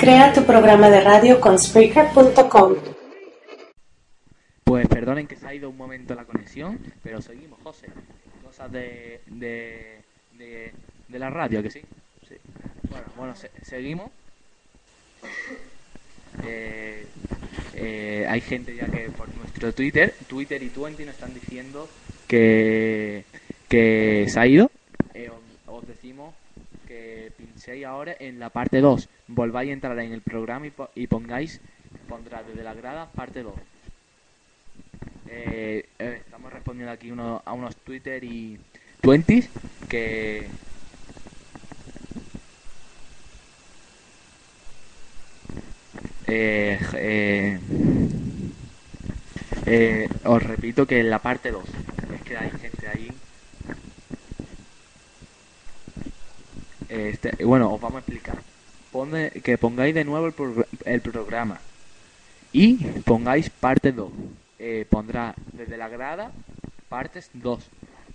Crea tu programa de radio con Spreaker.com. Pues perdonen que se ha ido un momento la conexión, pero seguimos, José. Cosas de, de, de, la radio, que sí. sí. Bueno, bueno seguimos. Eh, eh, hay gente ya que por nuestro Twitter, Twitter y Twenty nos están diciendo que, que se ha ido. Eh, os, decimos que pinchéis ahora en la parte 2. Volváis a entrar en el programa y, pongáis, pondrá desde la grada parte 2. estamos respondiendo aquí uno, a unos Twitter y Twenties que Eh, eh, eh, os repito que en la parte 2 es que hay gente ahí. Este, bueno, os vamos a explicar. que pongáis de nuevo el, programa y pongáis parte 2. pondrá desde la grada partes 2.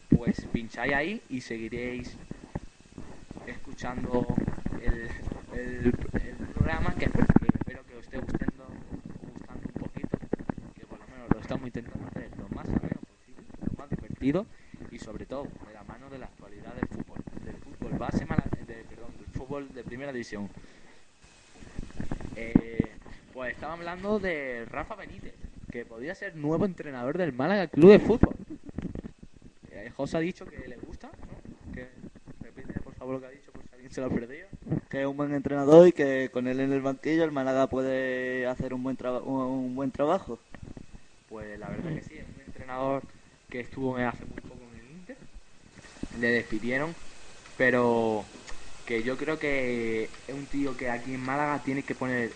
Pues pincháis ahí y seguiréis escuchando el, el programa que esté gustando, gustando un poquito, que por lo menos lo estamos intentando hacer lo más ameno posible, lo más divertido y sobre todo de la mano de la actualidad del fútbol, del fútbol base, de, perdón, del fútbol de primera división. Eh, pues estaba hablando de Rafa Benítez, que podría ser nuevo entrenador del Málaga Club de Fútbol. Eh, José ha dicho que le gusta, ¿no? Que repite por favor lo que ha dicho por si alguien se lo ha perdido que es un buen entrenador y que con él en el banquillo el Málaga puede hacer un buen, un buen trabajo. Pues la verdad que sí, es un entrenador que estuvo hace muy poco en el Inter. Le despidieron, pero que yo creo que es un tío que aquí en Málaga tiene que poner,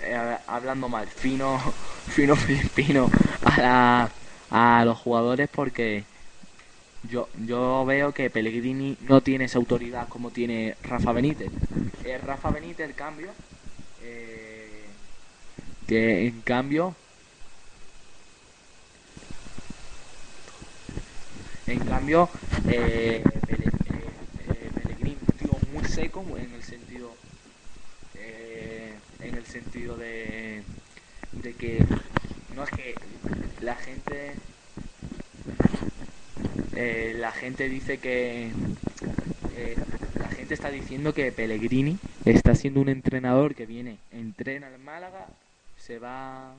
eh, hablando mal, fino, fino filipino a, a los jugadores porque yo, yo veo que Pellegrini no tiene esa autoridad como tiene Rafa Benítez. Eh, Rafa Benítez, el cambio, eh, que en cambio, en cambio, eh, Pellegrini muy en el sentido, en el sentido de, de que no es que la gente eh, la gente dice que eh, la gente está diciendo que Pellegrini está siendo un entrenador que viene, entrena al Málaga, se va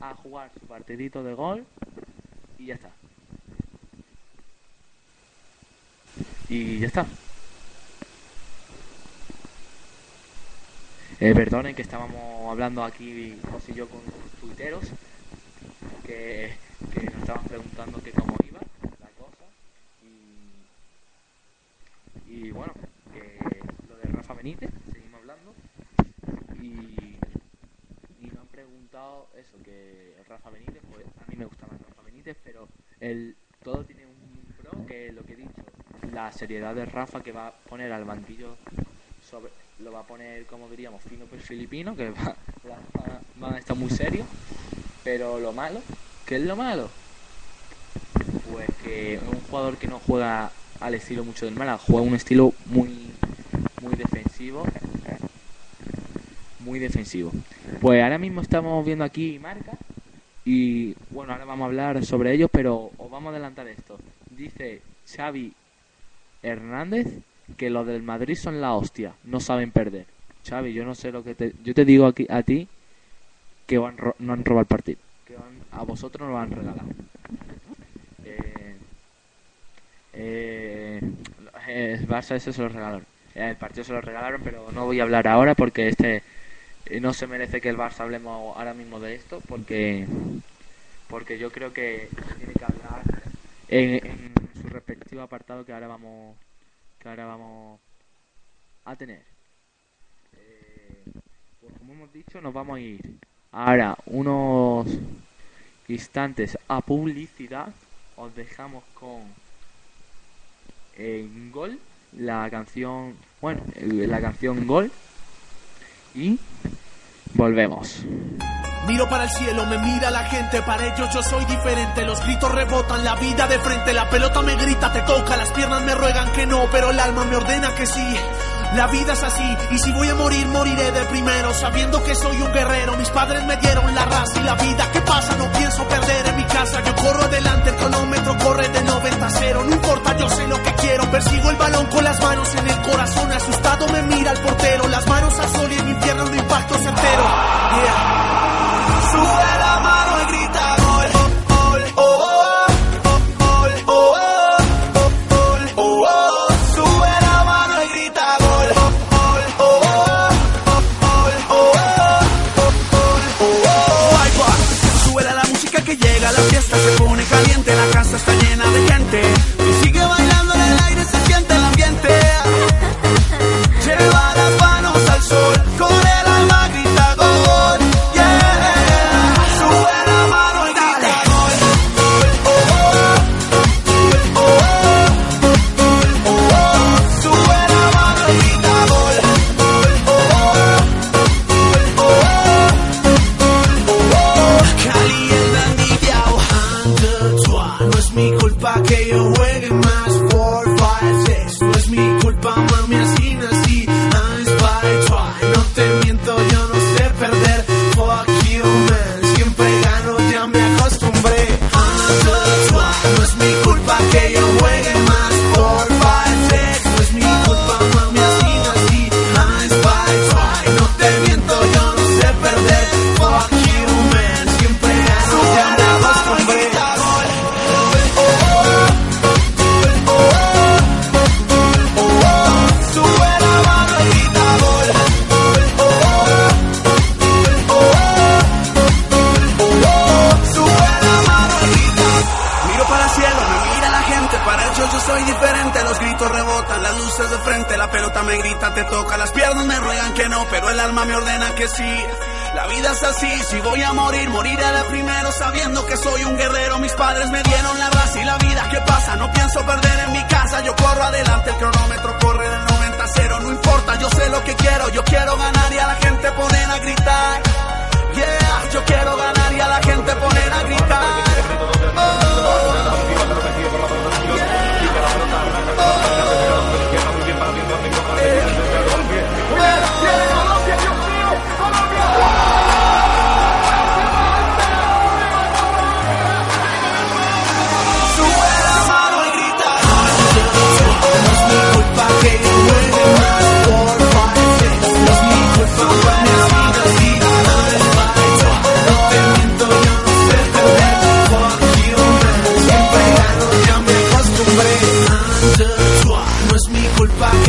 a jugar su partidito de gol y ya está. Y ya está. Eh, perdonen que estábamos hablando aquí José y yo con tuiteros que, nos estaban preguntando que cómo iba Y bueno, lo de Rafa Benítez, seguimos hablando. Y, y nos han preguntado eso, que Rafa Benítez, pues a mí me gusta más Rafa Benítez, pero el, todo tiene un pro que lo que he dicho, la seriedad de Rafa que va a poner al banquillo sobre, lo va a poner como diríamos fino pues filipino, que va, a estar muy serio, pero lo malo, ¿qué es lo malo? Pues que un jugador que no juega al estilo mucho del Málaga. Juega un estilo muy, muy defensivo. Muy defensivo. Pues ahora mismo estamos viendo aquí marca. Y bueno, ahora vamos a hablar sobre ellos, pero os vamos a adelantar esto. Dice Xavi Hernández que los del Madrid son la hostia, no saben perder. Xavi, yo no sé lo que te... Yo te digo aquí a ti que van, no han robado el partido. Que a vosotros no lo han regalado. Eh, el Barça ese se lo regalaron. El partido se lo regalaron, pero no voy a hablar ahora porque este eh, no se merece que el Barça hablemos ahora mismo de esto porque porque yo creo que tiene que hablar en, su respectivo apartado que ahora vamos que ahora vamos a tener. Eh, pues como hemos dicho, nos vamos a ir ahora unos instantes a publicidad. Os dejamos con en Gol, la canción, bueno, la canción Gol y volvemos. Miro para el cielo, me mira la gente, para ellos yo soy diferente, los gritos rebotan, la vida de frente, la pelota me grita, te toca, las piernas me ruegan que no, pero el alma me ordena que sí. La vida es así, y si voy a morir, moriré de primero, sabiendo que soy un guerrero. Mis padres me dieron la raza y la vida. ¿Qué pasa? No pienso perder en mi casa. Yo corro adelante, el cronómetro corre de 90 a 0. No importa, yo sé lo que quiero. Persigo el balón con las manos en el corazón. Asustado me mira el portero. Las manos al sol y en infierno no impacto certero. Yeah. La fiesta se pone caliente, la casa está llena de gente. Te toca. Las piernas me ruegan que no, pero el alma me ordena que sí. La vida es así, si voy a morir, moriré de primero sabiendo que soy un guerrero. Mis padres me dieron la raza y la vida. ¿Qué pasa? No pienso perder en mi casa. Yo corro adelante, el cronómetro corre del 90 a 0. No importa, yo sé lo que quiero. Yo quiero ganar y a la gente poner a gritar. Yeah, yo quiero ganar y a la gente poner a gritar. Sube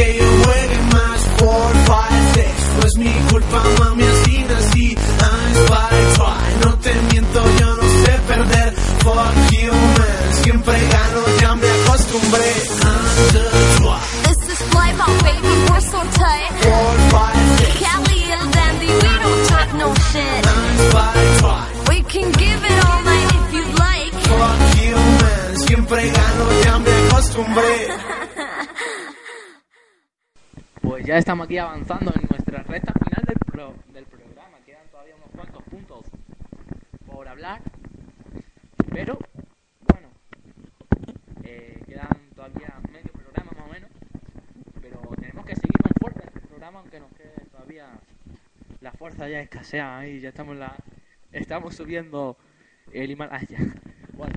que ya estamos aquí avanzando en nuestra recta final del, pro- del programa. Quedan todavía unos cuantos puntos por hablar. Pero, bueno, eh, quedan todavía medio programa más o menos. Pero tenemos que seguir con fuerza en este programa, aunque nos quede todavía la fuerza ya escasea ahí. Ya estamos, la, estamos subiendo el Himalaya. Bueno,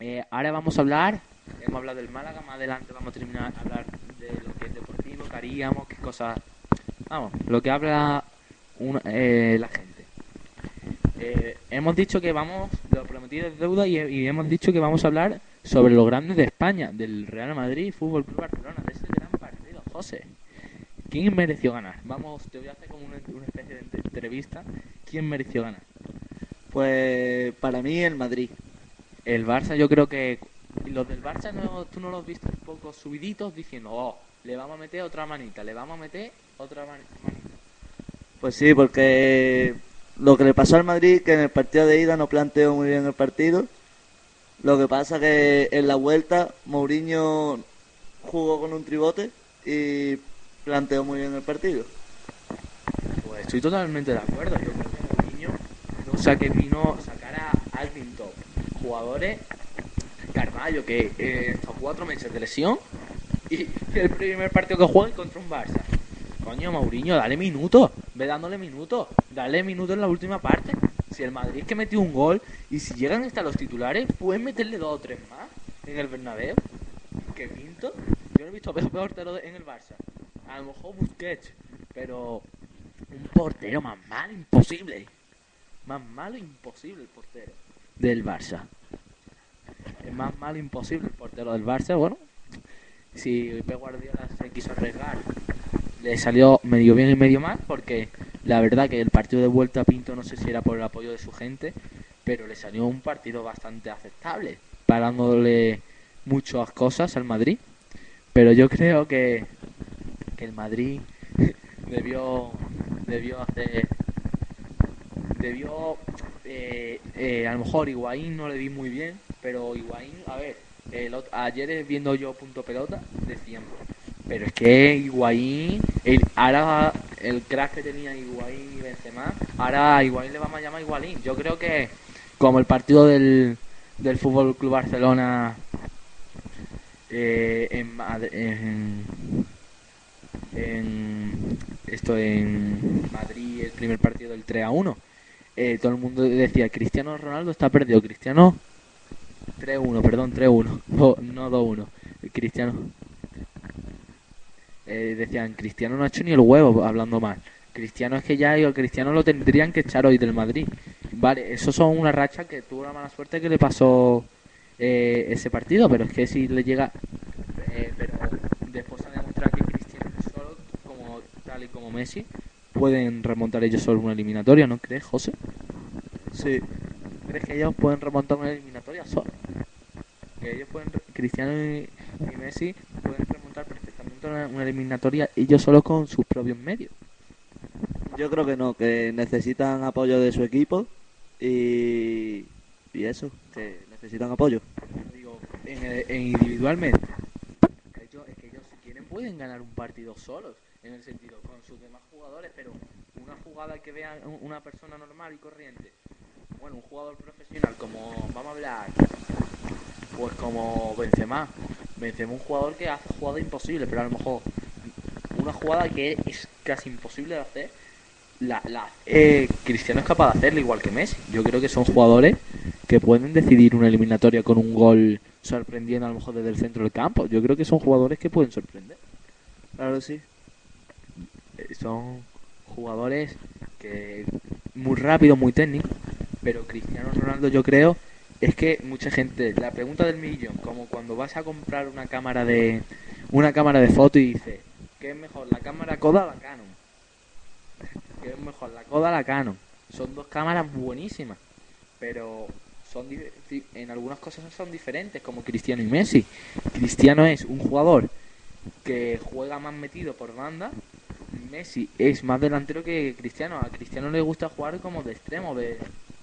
eh, ahora vamos a hablar. Hemos hablado del Málaga, más adelante vamos a terminar a hablar de lo que es deportivo, que haríamos, qué cosas. Vamos, lo que habla una- eh, la gente. Eh, hemos dicho que vamos, lo prometido es deuda, y, y hemos dicho que vamos a hablar sobre los grandes de España, del Real Madrid, Fútbol Club Barcelona, de ese gran partido, José. ¿Quién mereció ganar? Vamos, te voy a hacer como una, una especie de ent- entrevista. ¿Quién mereció ganar? Pues para mí el Madrid. El Barça, yo creo que los del Barça no, tú no los viste un poco subiditos diciendo, oh, le vamos a meter otra manita, le vamos a meter otra mani- manita. Pues sí, porque lo que le pasó al Madrid, que en el partido de ida no planteó muy bien el partido. Lo que pasa que en la vuelta Mourinho jugó con un tribote y planteó muy bien el partido. Pues estoy totalmente de acuerdo. Yo creo que Mourinho, o sea, que vino a sacar a alguien top. Jugadores, Carvalho, que eh, estos cuatro meses de lesión, Y el primer partido que juega es contra un Barça. Coño, Mourinho, dale minutos. Ve dándole minutos. Dale minutos en la última parte. Si el Madrid es que metió un gol y si llegan hasta los titulares, pueden meterle dos o tres más en el Bernabéu. Que pinto. Yo no he visto peor portero en el Barça. A lo mejor Busquets. Pero un portero más malo imposible. Más malo imposible el portero del Barça. Es más malo imposible el portero del Barça. Bueno, si Pep Guardiola se quiso arriesgar, le salió medio bien y medio mal, porque la verdad que el partido de vuelta a Pinto no sé si era por el apoyo de su gente, pero le salió un partido bastante aceptable, parándole muchas cosas al Madrid. Pero yo creo que, que el Madrid debió debió hacer debió eh, eh, a lo mejor Higuaín no le vi muy bien pero Higuaín a ver el ot- ayer viendo yo punto pelota decían pero es que Higuaín el, ahora el crack que tenía Higuaín y Benzema ahora a le vamos a llamar Higuaín. Yo creo que como el partido del del Fútbol Club Barcelona eh, en en esto en Madrid el primer partido del 3 a 1 eh, todo el mundo decía Cristiano Ronaldo está perdido Cristiano 3 1 perdón 3 1 no, no 2 1 Cristiano. Eh, decían Cristiano no ha hecho ni el huevo hablando mal Cristiano es que ya digo, Cristiano lo tendrían que echar hoy del Madrid. Vale eso son una racha que tuvo la mala suerte que le pasó eh, ese partido pero es que si le llega eh, pero después ha demostrado que Cristiano solo, como tal y como Messi, pueden remontar ellos solo una eliminatoria, ¿no crees, José? Sí, ¿Crees que ellos pueden remontar una eliminatoria solo? Que ellos pueden, Cristiano y, y Messi pueden remontar perfectamente una, una eliminatoria ellos solo con sus propios medios. yo creo que no, que necesitan apoyo de su equipo y, y eso, que necesitan apoyo. Digo, en, en individualmente. Ellos, es que ellos si quieren pueden ganar un partido solos, en el sentido con sus demás jugadores, pero una jugada que vea un- una persona normal y corriente, bueno, un jugador profesional como, vamos a hablar, pues como Benzema. Benzema un jugador que hace jugada imposible, pero a lo mejor una jugada que es casi imposible de hacer, la, la eh, Cristiano es capaz de hacerla igual que Messi. Yo creo que son jugadores que pueden decidir una eliminatoria con un gol sorprendiendo a lo mejor desde el centro del campo. Yo creo que son jugadores que pueden sorprender. Claro, sí. Eh, Son jugadores que muy rápido, muy técnicos, pero Cristiano Ronaldo yo creo es que mucha gente la pregunta del millón, como cuando vas a comprar una cámara de una cámara de foto y dices, ¿qué es mejor, la cámara Kodak o la Canon? ¿Qué es mejor, la Kodak o la Canon? Son dos cámaras buenísimas, pero son en algunas cosas son diferentes, como Cristiano y Messi. Cristiano es un jugador que juega más metido por banda. Messi es más delantero que Cristiano. A Cristiano le gusta jugar como de extremo, de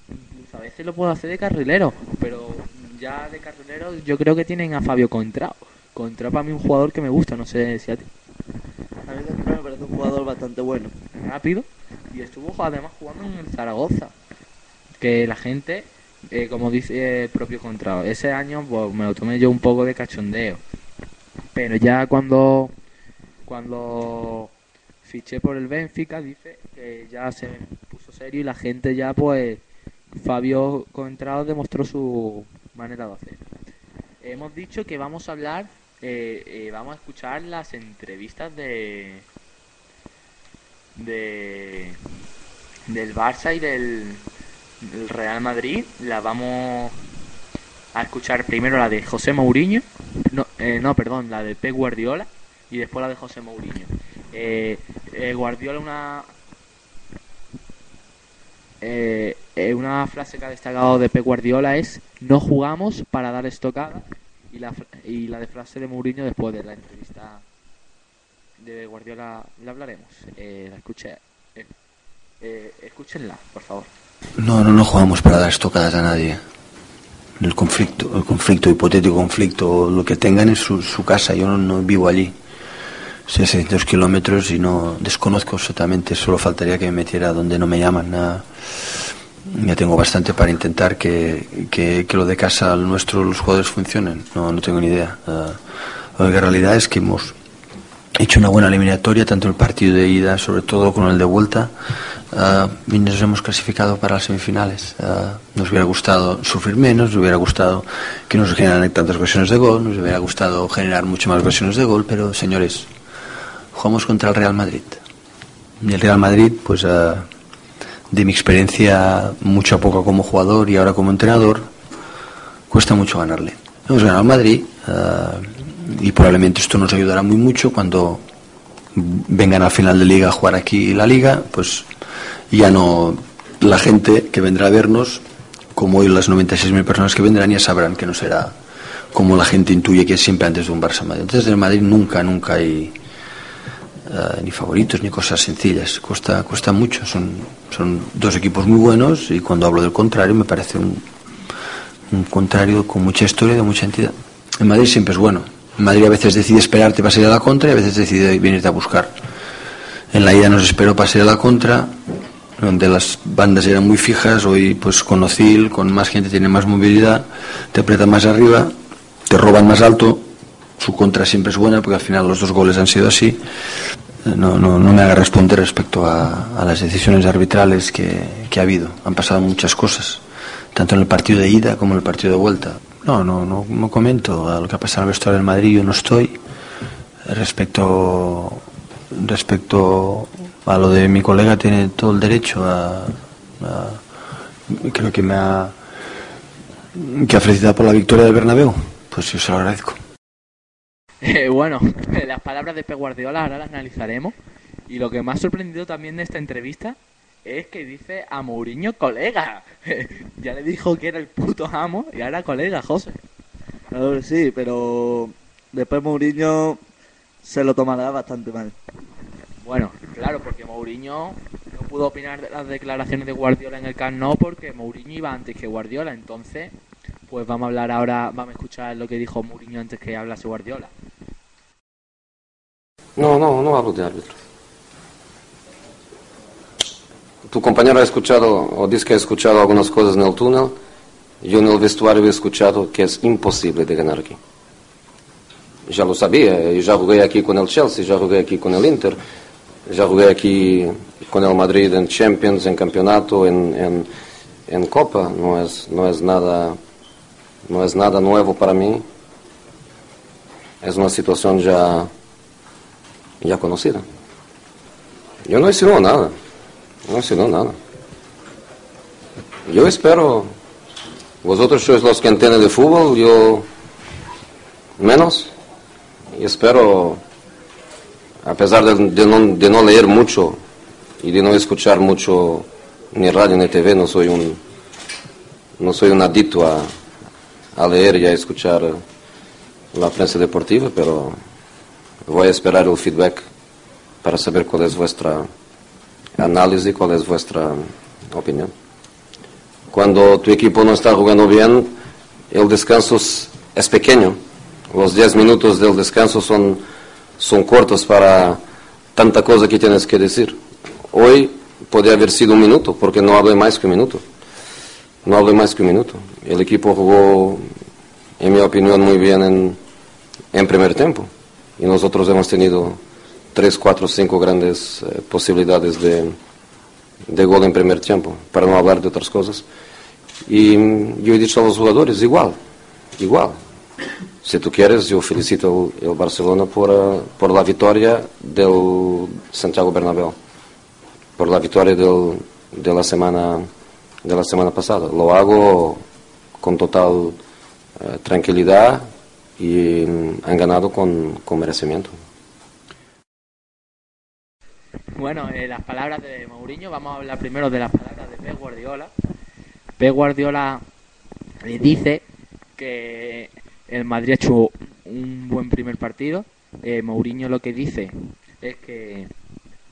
incluso a veces lo puede hacer de carrilero, pero ya de carrilero yo creo que tienen a Fabio Contrao. Contrao para mí un jugador que me gusta, no sé si a ti. A mí me parece un jugador bastante bueno. rápido y estuvo además jugando en el Zaragoza que la gente eh, como dice el propio Contrao ese año pues, me lo tomé yo un poco de cachondeo pero ya cuando cuando fiché por el Benfica dice que ya se puso serio y la gente ya pues Fabio Contrao demostró su manera de hacer. Hemos dicho que vamos a hablar eh, eh, vamos a escuchar las entrevistas de de del Barça y del, del Real Madrid. La vamos a escuchar primero la de José Mourinho no, eh, no perdón la de Pep Guardiola y después la de José Mourinho eh, Guardiola una eh, eh, una frase que ha destacado de Pep Guardiola es no jugamos para dar estocada y la, y la de frase de Mourinho después de la entrevista de Guardiola la hablaremos eh, la escuché eh, eh, escúchenla por favor No, no, no jugamos para dar estocadas a nadie. El conflicto, el conflicto, hipotético conflicto, lo que tengan en su, su casa, yo no, no vivo allí. Sé 600 kilómetros y no desconozco absolutamente, solo faltaría que me metiera donde no me llaman. nada. Ya tengo bastante para intentar que, que, lo de casa, nuestro, los jugadores funcionen. No, no tengo ni idea. Ah, La realidad es que hemos hecho una buena eliminatoria, tanto el partido de ida, sobre todo con el de vuelta, ah, y nos hemos clasificado para las semifinales. Ah, nos hubiera gustado sufrir menos, nos hubiera gustado que nos generaran tantas ocasiones de gol, nos hubiera gustado generar mucho más ocasiones de gol, pero señores, jugamos contra el Real Madrid. Y el Real Madrid, pues ah, de mi experiencia mucho a poco como jugador y ahora como entrenador, cuesta mucho ganarle. Hemos ganado al Madrid ah, y probablemente esto nos ayudará muy mucho cuando vengan al final de liga a jugar aquí la liga, pues ya no la gente que vendrá a vernos, como hoy las 96.000 personas que vendrán ya sabrán que no será como la gente intuye que es siempre antes de un Barça Madrid. Entonces en el Madrid nunca, nunca hay eh, ni favoritos ni cosas sencillas. Cuesta, cuesta mucho. Son, son dos equipos muy buenos y cuando hablo del contrario me parece un, un contrario con mucha historia y de mucha entidad. En Madrid siempre es bueno. En Madrid a veces decide esperarte para salir a la contra y a veces decide venirte a buscar. En la ida nos esperó para salir a la contra, donde las bandas eran muy fijas, hoy pues con Ocil, con más gente tiene más movilidad, te apretan más arriba, te roban más alto, su contra siempre es buena porque al final los dos goles han sido así. Eh, No, no, no me haga responder respecto a, las decisiones arbitrales que, que ha habido. Han pasado muchas cosas, tanto en el partido de ida como en el partido de vuelta. No, no, no, no comento a lo que ha pasado en el vestuario del Madrid, yo no estoy. Respecto, respecto a lo de mi colega, tiene todo el derecho a. a- creo que me ha. que ha felicitado por la victoria del Bernabéu. Pues yo se lo agradezco. Eh, bueno, las palabras de Pep Guardiola ahora las analizaremos. Y lo que me ha sorprendido también de esta entrevista es que dice a Mourinho colega. ya le dijo que era el puto amo y ahora colega, José. A ver, sí, pero después Mourinho se lo tomará bastante mal. Bueno, claro, porque Mourinho no pudo opinar de las declaraciones de Guardiola en el Camp Nou porque Mourinho iba antes que Guardiola. Entonces, pues vamos a hablar ahora, vamos a escuchar lo que dijo Mourinho antes que hablase Guardiola. No, no, no hablo de árbitros. Tu compañero ha escuchado o dice que ha escuchado algunas cosas en el túnel. Yo en el vestuario he escuchado que es imposible de ganar aquí. Ya lo sabía, y ya jugué aquí con el Chelsea, ya jugué aquí con el Inter, ya jugué aquí con el Madrid en Champions, en campeonato, en, en, en Copa. No es, no es nada, no es nada nuevo para mí. Es una situación ya ya conocida. Yo no insinuo nada, no insinuo nada. Yo espero, vosotros sois los que entienden de fútbol, yo menos, y espero, a pesar de, de no, de no leer mucho y de no escuchar mucho ni radio ni TV, no soy un, no soy un adicto a, a leer y a escuchar la prensa deportiva, pero voy a esperar el feedback para saber cuál es vuestra análisis, cuál es vuestra opinión. Cuando tu equipo no está jugando bien, el descanso es es pequeño. Los 10 minutos del descanso son, son cortos para tanta cosa que tienes que decir. Hoy podría haber sido un minuto, porque no hablé más que un minuto. No hablé más que un minuto. El equipo jugó, en mi opinión, muy bien en, en primer tiempo y nosotros hemos tenido tres, cuatro, cinco grandes eh, de, de gol en primer tiempo, para no hablar de otras cosas. Y mm, yo he dicho a los jugadores, igual, igual. Si tú quieres, yo felicito el, el Barcelona por, eh, por la victoria del Santiago Bernabéu, por la victoria del, de, la semana, de la semana pasada. Lo hago con total eh, tranquilidad y mm, han ganado con, con merecimiento. Bueno, eh, las palabras de Mourinho, vamos a hablar primero de las palabras de Pep Guardiola. Pep Guardiola le dice que el Madrid ha hecho un buen primer partido. Eh, Mourinho lo que dice es que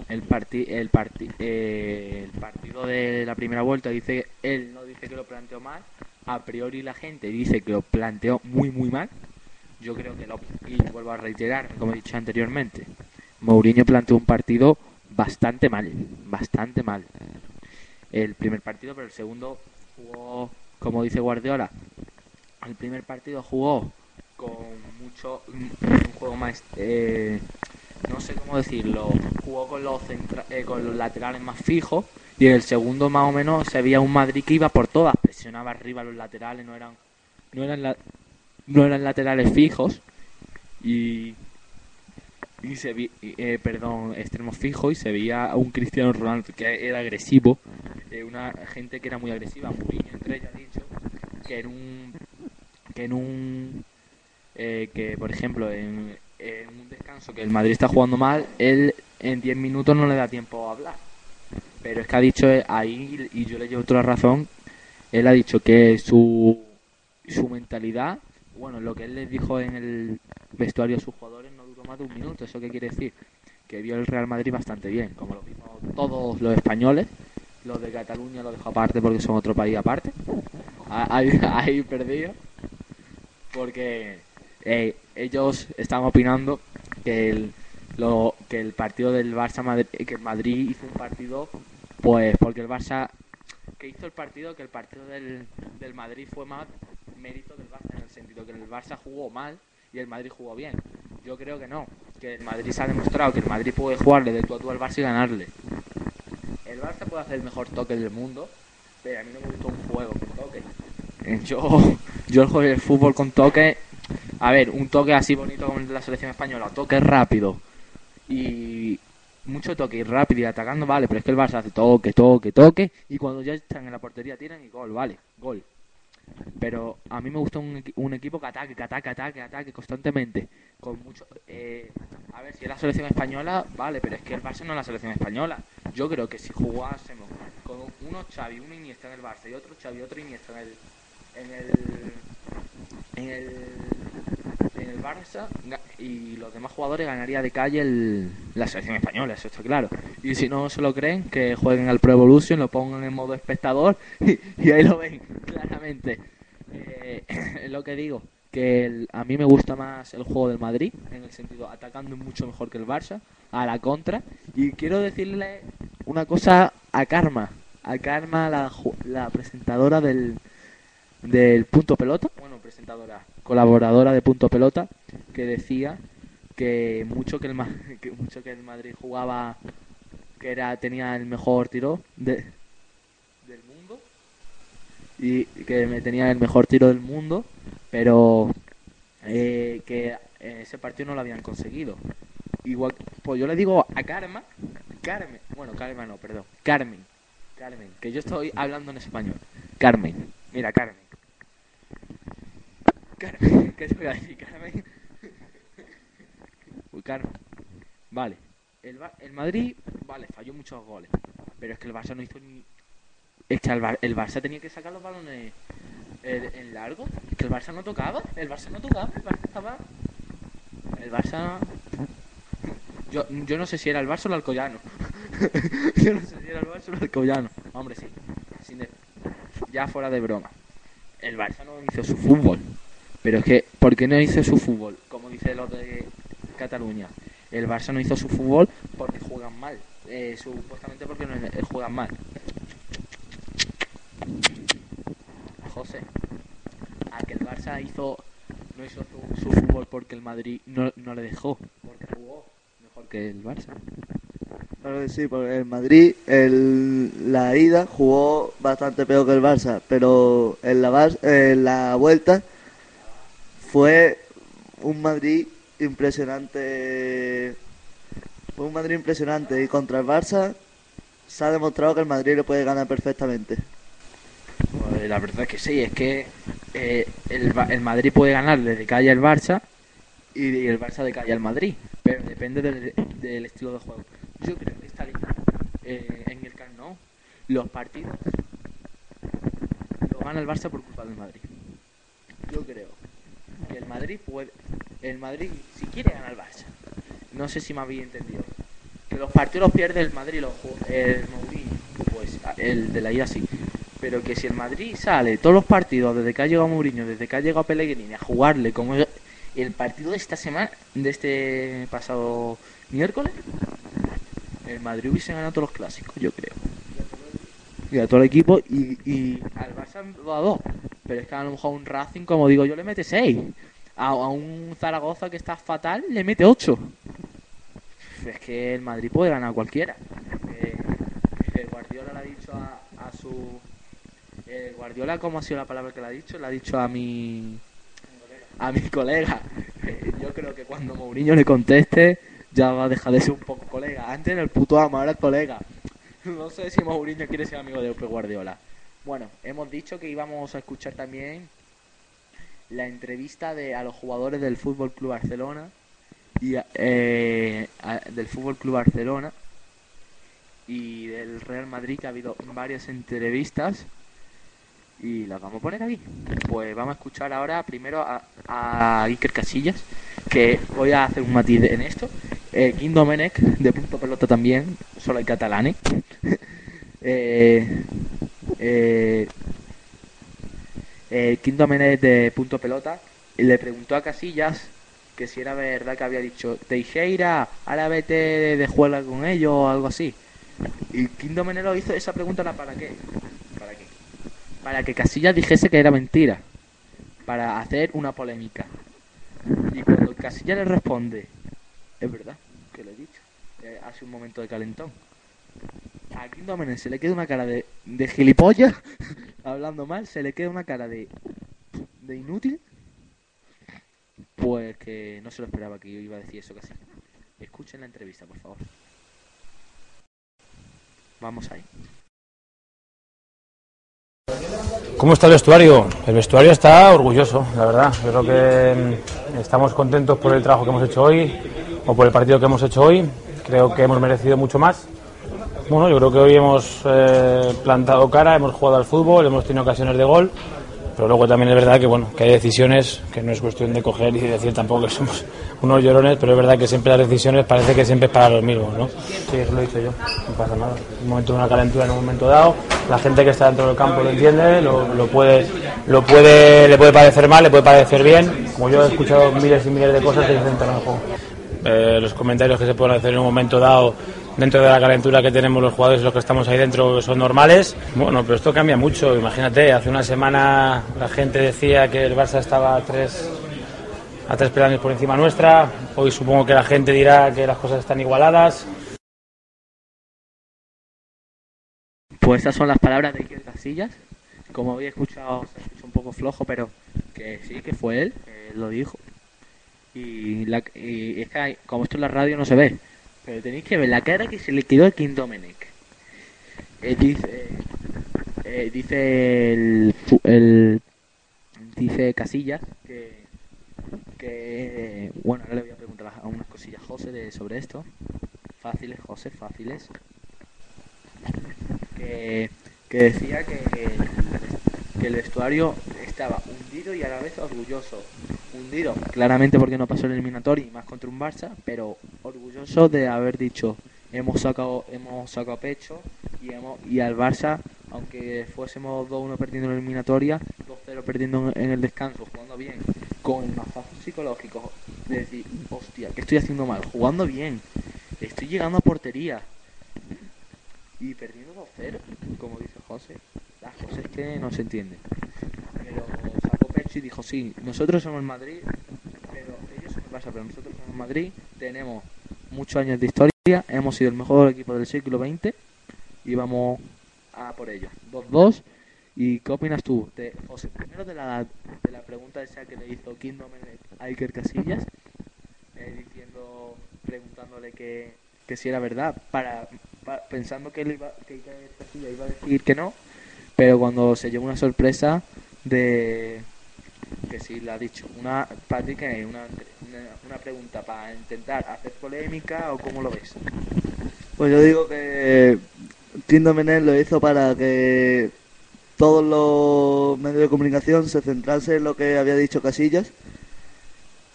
el, parti el, parti eh, el partido de la primera vuelta dice él no dice que lo planteó mal, a priori la gente dice que lo planteó muy muy mal. Yo creo que lo y vuelvo a reiterar, como he dicho anteriormente, Mourinho planteó un partido bastante mal, bastante mal. El primer partido, pero el segundo jugó, como dice Guardiola, el primer partido jugó con mucho un juego más eh, no sé cómo decirlo jugó con los centra- eh, con los laterales más fijos y en el segundo más o menos se veía un Madrid que iba por todas presionaba arriba los laterales no eran no eran la- no eran laterales fijos y se vi, eh, perdón extremos fijos y se veía a un Cristiano Ronaldo que era agresivo eh, una gente que era muy agresiva Mourinho entre ellos ha dicho que en un que en un eh, que por ejemplo en, en un descanso que el Madrid está jugando mal él en 10 minutos no le da tiempo a hablar. Pero es que ha dicho eh, ahí y yo le llevo toda la razón él ha dicho que su su mentalidad bueno lo que él les dijo en el vestuario a sus jugadores no duró más de un minuto. Eso qué quiere decir que vio el Real Madrid bastante bien como lo vimos todos los españoles. Los de Cataluña lo dejo aparte porque son otro país aparte. Ahí, ahí perdido. Porque eh, ellos estaban opinando que el lo que el partido del Barça Madrid que el Madrid hizo un partido pues porque el Barça que hizo el partido que el partido del, del Madrid fue más mérito del Barça en el sentido que el Barça jugó mal y el Madrid jugó bien. Yo creo que no que el Madrid se ha demostrado que el Madrid puede jugarle de tú a tú al Barça y ganarle. El Barça puede hacer el mejor toque del mundo pero a mí no me gusta un juego con toque. Yo yo el juego de fútbol con toque a ver un toque así bonito como la selección española toque rápido y mucho toque y rápido y atacando, vale, pero es que el Barça hace toque, toque, toque y cuando ya están en la portería tiran y gol, vale, gol. Pero a mí me gusta un, un equipo que ataque, que ataque, ataque, ataque constantemente. Con mucho. eh, a ver, si es la selección española, vale, pero es que el Barça no es la selección española. Yo creo que si jugásemos con uno Xavi, uno Iniesta en el Barça y otro Xavi, otro Iniesta en el. En el. En el. El Barça y los demás jugadores ganaría de calle el- la selección española, eso está claro. Y si no se lo creen, que jueguen al Pro Evolution, lo pongan en modo espectador y, ahí lo ven claramente. Eh, es lo que digo, que a mí me gusta más el juego del Madrid, en el sentido atacando mucho mejor que el Barça, a la contra. Y quiero decirle una cosa a Karma, a Karma, la, la presentadora del, del Punto Pelota, presentadora, colaboradora de Punto Pelota, que decía que mucho que el, que mucho que el Madrid jugaba, que era tenía el mejor tiro de, del mundo y que me tenía el mejor tiro del mundo, pero eh, que en ese partido no lo habían conseguido. Igual, pues yo le digo a Karma, Carmen, bueno, Carmen no, perdón, Carmen, Carmen, que yo estoy hablando en español. Carmen, mira, Carmen. ¿Qué te voy a decir, Carmen? Uy, Carmen. Vale. El, el Madrid, vale, falló muchos goles. Pero es que el Barça no hizo ni. Es que el, el Barça tenía que sacar los balones en largo. Es que el Barça no tocaba. El Barça no tocaba. El Barça estaba. El Barça. Yo, yo no sé si era el Barça o el Alcoyano. yo no sé si era el Barça o el Alcoyano. Hombre, sí. Sin de- Ya fuera de broma. El Barça no hizo su fútbol. Pero es que, ¿por qué no hizo su fútbol? Como dice los de Cataluña. El Barça no hizo su fútbol porque juegan mal. Eh, supuestamente porque no, eh, juegan mal. José, a que el Barça hizo no hizo su, su fútbol porque el Madrid no, no le dejó. Porque jugó mejor que el Barça. Sí, porque el Madrid, el, la ida jugó bastante peor que el Barça, pero en la, en la vuelta fue un Madrid impresionante. Fue un Madrid impresionante y contra el Barça se ha demostrado que el Madrid le puede ganar perfectamente. Pues la verdad es que sí, es que eh, el, Madrid puede ganarle de calle al Barça y, el Barça de calle al Madrid, pero depende del, estilo de juego. Yo creo que esta liga eh, en el Camp los partidos lo gana el Barça por culpa del Madrid. Yo creo el Madrid puede, el Madrid si quiere ganar al Barça, no sé si me había entendido. Que los partidos los pierde el Madrid, los, el Mourinho, pues el de la ida sí. Pero que si el Madrid sale todos los partidos desde que ha llegado Mourinho, desde que ha llegado Pellegrini a jugarle como el partido de esta semana, de este pasado miércoles, el Madrid hubiese ganado todos los clásicos, yo creo. Y a todo el equipo y, al Barça lo da dos. Pero es que a lo mejor un Racing, como digo yo, le mete seis. a, a un Zaragoza que está fatal le mete 8. Es que el Madrid puede ganar a cualquiera. Eh, eh, Guardiola le ha dicho a, su... eh, Guardiola, ¿cómo ha sido la palabra que le ha dicho? Le ha dicho a mi... A mi colega. Eh, Yo creo que cuando Mourinho le conteste ya va a dejar de ser un poco colega. Antes era el puto amo, ahora es colega. No sé si Mourinho quiere ser amigo de Pep Guardiola. Bueno, hemos dicho que íbamos a escuchar también la entrevista de a los jugadores del Fútbol Club Barcelona y eh, del Fútbol Barcelona y del Real Madrid que ha habido varias entrevistas y las vamos a poner aquí. Pues vamos a escuchar ahora primero a, a Iker Casillas, que voy a hacer un matiz en esto. Eh, Kim Domenech, de punto pelota también, solo hay catalanes. eh, eh, eh, Domenech de punto pelota le preguntó a Casillas que si era verdad que había dicho Teixeira, ahora vete de, de con ellos o algo así. Y Kim Domenech lo hizo esa pregunta para qué? ¿Para qué? Para que Casillas dijese que era mentira. Para hacer una polémica. Y cuando Casillas le responde, es verdad que lo he dicho. eh, hace un momento de calentón. A Kim Domenech se le queda una cara de, de gilipollas, hablando mal, se le queda una cara de, de inútil. Pues que no se lo esperaba que yo iba a decir eso casi. Escuchen la entrevista, por favor. Vamos ahí. ¿Cómo está el vestuario? El vestuario está orgulloso, la verdad. Yo creo que mm, estamos contentos por el trabajo que hemos hecho hoy o por el partido que hemos hecho hoy. Creo que hemos merecido mucho más. Bueno, yo creo que hoy hemos eh, plantado cara, hemos jugado al fútbol, hemos tenido ocasiones de gol, pero luego también es verdad que bueno, que hay decisiones que no es cuestión de coger y decir tampoco que somos unos llorones, pero es verdad que siempre las decisiones parece que siempre es para los mismos, ¿no? Sí, eso lo he dicho yo, no pasa nada. Un momento de una calentura en un momento dado, la gente que está dentro del campo lo entiende, lo, lo puede, lo puede, le puede parecer mal, le puede parecer bien. Como yo he escuchado miles y miles de cosas que dicen en el juego. Eh, los comentarios que se pueden hacer en un momento dado dentro de la calentura que tenemos los jugadores y los que estamos ahí dentro son normales. Bueno, pero esto cambia mucho. Imagínate, hace una semana la gente decía que el Barça estaba a tres, a tres peldaños por encima nuestra. Hoy supongo que la gente dirá que las cosas están igualadas. Pues estas son las palabras de Iker Casillas. Como había escuchado, se escucha un poco flojo, pero que sí, que fue él, que lo dijo. Y, la, y es que como esto en la radio no se ve, pero tenéis que ver la cara que se le quedó a Kim Domenech. Eh, dice, eh, dice el, el- dice Casillas que, que bueno, ahora le voy a preguntar a unas cosillas a José de, sobre esto. Fáciles, José, fáciles que, que decía que, que el vestuario estaba hundido y a la vez orgulloso. Hundido, claramente porque no pasó el eliminatorio y más contra un Barça, pero orgulloso de haber dicho hemos sacado hemos sacado pecho y hemos y al Barça aunque fuésemos 2-1 perdiendo en la eliminatoria 2-0 perdiendo en, el descanso jugando bien con el mazazo psicológico de decir hostia que estoy haciendo mal jugando bien estoy llegando a portería y perdiendo 2-0, como dice José. Las cosas que no se entienden. Pero sacó pecho y dijo, sí, nosotros somos Madrid, pero ellos son el Barça, pero nosotros somos Madrid, tenemos muchos años de historia, hemos sido el mejor equipo del siglo XX y vamos a por ello. 2-2. ¿Y qué opinas tú, de, José? Primero de la, de la pregunta esa que le hizo Domenech a Iker Casillas, eh, diciendo, preguntándole que, que si era verdad, para, pa- pensando que, él iba, que Iker Casillas iba a decir que no, pero cuando se llevó una sorpresa de que sí le ha dicho una para ti que una, una, una pregunta para intentar hacer polémica o cómo lo ves Pues yo digo que Kim Domenech lo hizo para que todos los medios de comunicación se centrasen en lo que había dicho Casillas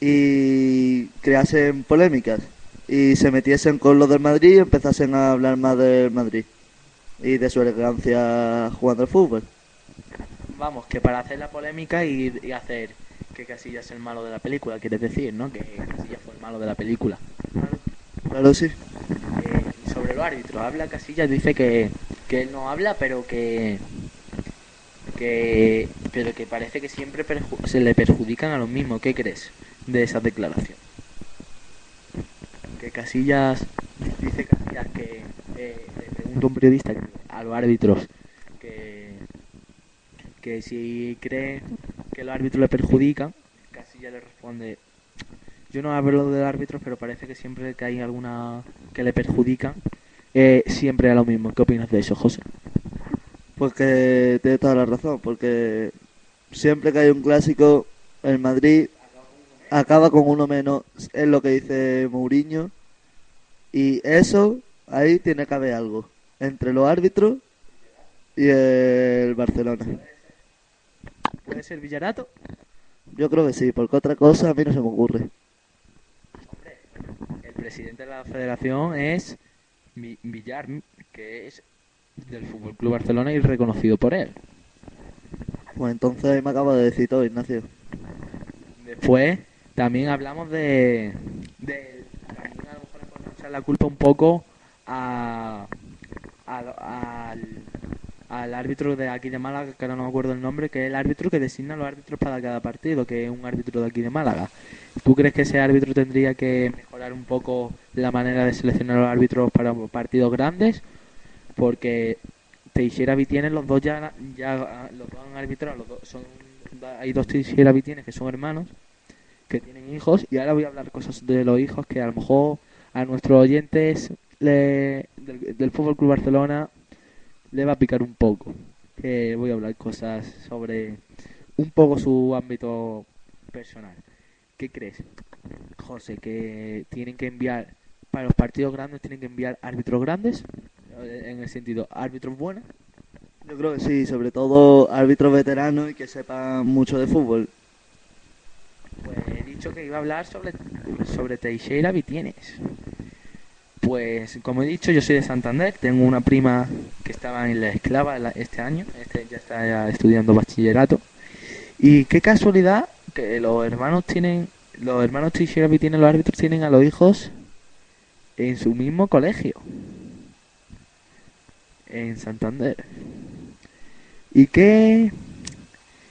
y creasen polémicas y se metiesen con los del Madrid y empezasen a hablar más del Madrid y de su elegancia jugando al fútbol. Vamos que para hacer la polémica y, y hacer que Casillas es el malo de la película quieres decir no que Casillas fue el malo de la película Claro, sí. Eh, y sobre los árbitros, habla Casillas, dice que, que él no habla, pero que que pero que parece que siempre se le perjudican a los mismos. ¿Qué crees de esa declaración? Que Casillas dice Casillas que eh, le pregunta a un periodista a los árbitros que si cree que los árbitros le perjudican, Casillas le responde yo no hablo de árbitros, pero parece que siempre que hay alguna que le perjudican, eh, siempre es lo mismo. ¿Qué opinas de eso, José? Pues que tiene toda la razón, porque siempre que hay un clásico, el Madrid acaba con uno menos, es lo que dice Mourinho, y eso, ahí tiene que haber algo, entre los árbitros y el Barcelona. ¿Puede ser Villarato? Yo creo que sí, porque otra cosa a mí no se me ocurre. El presidente de la federación es Vi- Villar, que es del Fútbol Club Barcelona y reconocido por él. Pues entonces me acabo de decir todo, Ignacio. Después también hablamos de, de también a lo mejor le podemos echar la culpa un poco a, al, al, al árbitro de aquí de Málaga, que ahora no me acuerdo el nombre, que es el árbitro que designa los árbitros para cada partido, que es un árbitro de aquí de Málaga. ¿Tú crees que ese árbitro tendría que mejorar un poco la manera de seleccionar los árbitros para partidos grandes? Porque Teixeira Vitienes, los dos ya, ya los dos han arbitrado, los dos son, hay dos Teixeira Vitienes que son hermanos, que tienen hijos, y ahora voy a hablar cosas de los hijos que a lo mejor a nuestros oyentes del, del Fútbol Club Barcelona le va a picar un poco. Que voy a hablar cosas sobre un poco su ámbito personal. ¿Qué crees, José? ¿Que tienen que enviar, para los partidos grandes, tienen que enviar árbitros grandes? Eh, En el sentido, árbitros buenos. Yo creo que sí, sobre todo árbitros veteranos y que sepan mucho de fútbol. Pues he dicho que iba a hablar sobre, sobre Teixeira Vitienes. Pues como he dicho, yo soy de Santander, tengo una prima que estaba en la esclava la- este año, este ya está estudiando bachillerato. Y qué casualidad que los hermanos tienen, los hermanos Teixeira Vitienes, los árbitros tienen a los hijos en su mismo colegio. En Santander. ¿Y qué,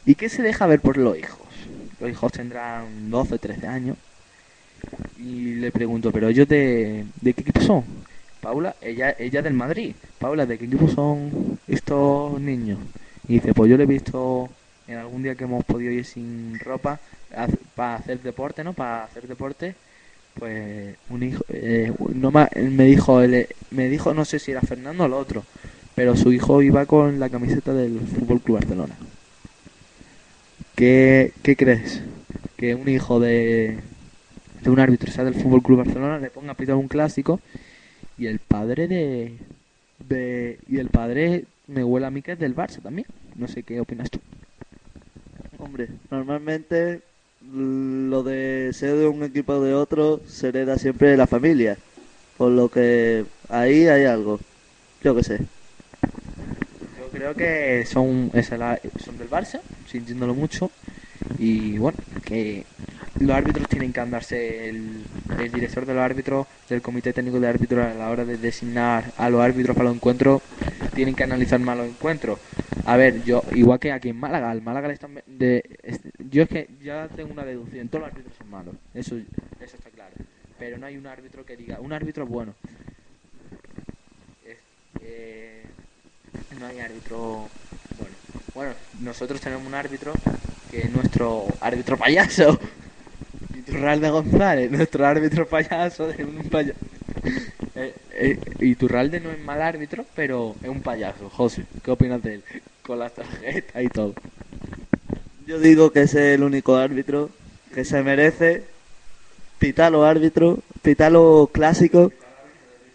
¿Y qué se deja ver por los hijos? Los hijos tendrán 12, 13 años. Y le pregunto, ¿pero ellos de, de qué equipo son? Paula, ella, ella del Madrid. Paula, ¿de qué equipo son estos niños? Y dice, pues yo le he visto en algún día que hemos podido ir sin ropa para hacer deporte, ¿no? Para hacer deporte. Pues un hijo, eh, no ma- me dijo, me dijo, no sé si era Fernando o el otro, pero su hijo iba con la camiseta del Fútbol Club Barcelona. ¿Qué, qué crees? Que un hijo de, de un árbitro sea del Fútbol Club Barcelona le ponga a pitar un clásico y el padre de, de y el padre me huele a mí que es del Barça también. No sé qué opinas tú. Hombre, normalmente lo de ser de un equipo o de otro se hereda siempre de la familia. Por lo que ahí hay algo. Yo qué sé. Yo creo que son, esa la- son del Barça, sintiéndolo mucho. Y bueno, que los árbitros tienen que andarse, el, director de los árbitros, del comité técnico de árbitros, a la hora de designar a los árbitros para los encuentros, tienen que analizar más los encuentros. A ver, yo, igual que aquí en Málaga, al Málaga le están. De, es- yo es que ya tengo una deducción, todos los árbitros son malos, eso, eso está claro. Pero no hay un árbitro que diga, un árbitro. Es- eh, no hay árbitro bueno. Bueno, nosotros tenemos un árbitro que es nuestro árbitro payaso. Iturralde González, nuestro árbitro payaso de un payaso. Eh, eh, Iturralde no es mal árbitro, pero es un payaso. José, ¿qué opinas de él? Con las tarjetas y todo. Yo digo que es el único árbitro que se merece árbitros, pitar los clásicos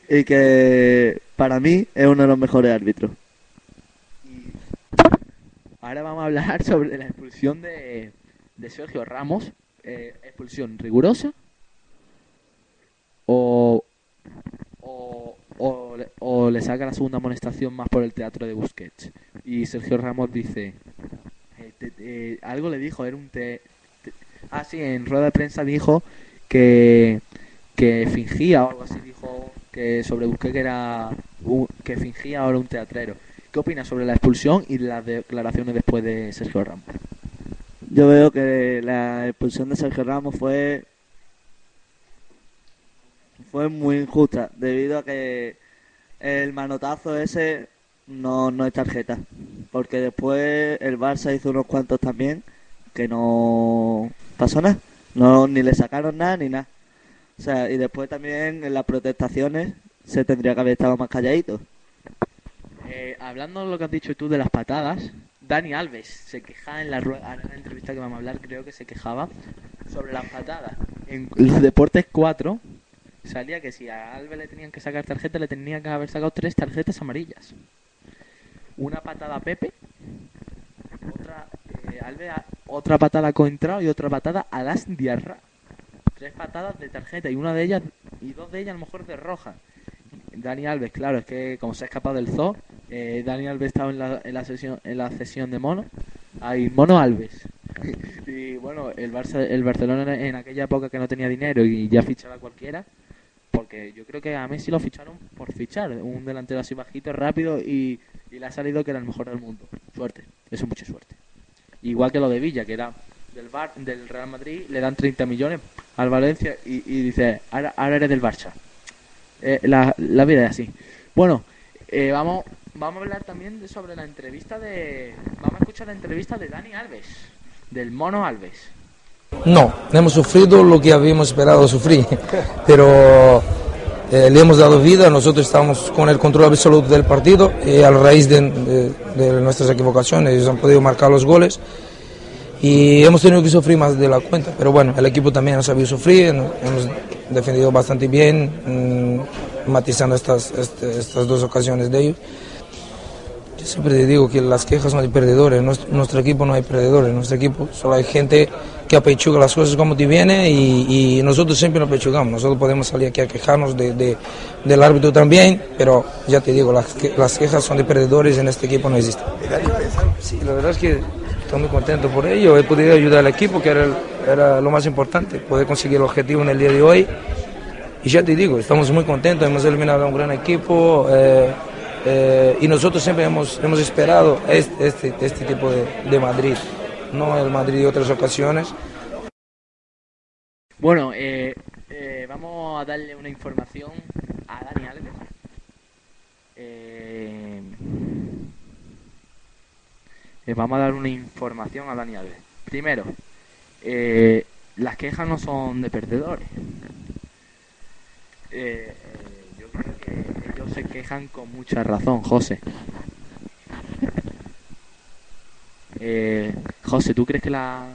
y que para mí es uno de los mejores árbitros. Ahora vamos a hablar sobre la expulsión de, de Sergio Ramos. Eh, expulsión rigurosa o, o, o, o le saca la segunda amonestación más por el teatro de Busquets. Y Sergio Ramos dice, eh, algo le dijo, era un te, ah sí, en rueda de prensa dijo que, que fingía o algo así, dijo que sobre Busquets que era un- que fingía ahora un teatrero. ¿Qué opinas sobre la expulsión y las declaraciones después de Sergio Ramos? Yo veo que la expulsión de Sergio Ramos fue fue muy injusta debido a que el manotazo ese no, no es tarjeta porque después el Barça hizo unos cuantos también que no pasó nada no ni le sacaron nada ni nada o sea y después también en las protestaciones se tendría que haber estado más calladito Eh, hablando de lo que has dicho tú de las patadas, Dani Alves se quejaba en la, en la entrevista que vamos a hablar, creo que se quejaba sobre las patadas. En los Deportes 4 salía que si a Alves le tenían que sacar tarjeta, le tenían que haber sacado tres tarjetas amarillas. Una patada a Pepe, otra, eh, otra patada a Coentrao y otra patada a Las Diarra. Tres patadas de tarjeta y una de ellas, y dos de ellas a lo mejor de roja. Dani Alves, claro, es que como se ha escapado del zoo, eh, Dani Alves estaba en la, en la sesión en la sesión de mono. Hay mono Alves. y bueno, el Barça, el Barcelona en aquella época que no tenía dinero y ya fichaba cualquiera, porque yo creo que a Messi lo ficharon por fichar, un delantero así bajito, rápido y, y le ha salido que era el mejor del mundo. Suerte, eso es mucha suerte. Igual que lo de Villa, que era del Bar, del Real Madrid, le dan 30 millones al Valencia y, y dice, ahora, ahora eres del Barça. Eh, la, la vida es así. Bueno, eh, vamos, vamos a hablar también sobre la entrevista de... Vamos a escuchar la entrevista de Dani Alves, del Mono Alves. No, hemos sufrido lo que habíamos esperado sufrir, pero eh, le hemos dado vida, nosotros estamos con el control absoluto del partido y a raíz de, de- de nuestras equivocaciones ellos han podido marcar los goles y hemos tenido que sufrir más de la cuenta, pero bueno, el equipo también ha sabido sufrir, ¿no? hemos defendido bastante bien, mm, matizando estas, este- estas dos ocasiones de ellos. Yo siempre te digo que las quejas son de perdedores. Nuestro, nuestro equipo no hay perdedores. Nuestro equipo solo hay gente que apechuga las cosas como te viene y, y nosotros siempre nos apechugamos. Nosotros podemos salir aquí a quejarnos de, de- del árbitro también, pero ya te digo, las, las quejas son de perdedores en este equipo no existen. Sí, la verdad es que estoy muy contento por ello. He podido ayudar al equipo, que era, era lo más importante, poder conseguir el objetivo en el día de hoy. Y ya te digo, estamos muy contentos, hemos eliminado a un gran equipo eh, eh, y nosotros siempre hemos, hemos esperado este, este, este tipo de, de Madrid, no el Madrid de otras ocasiones. Bueno, eh, vamos a darle una información a Dani Alves. Vamos a dar una información a Dani Alves. Primero, eh, las quejas no son de perdedores. Eh, yo creo que ellos se quejan con mucha razón, José. Eh, José, ¿tú crees que la,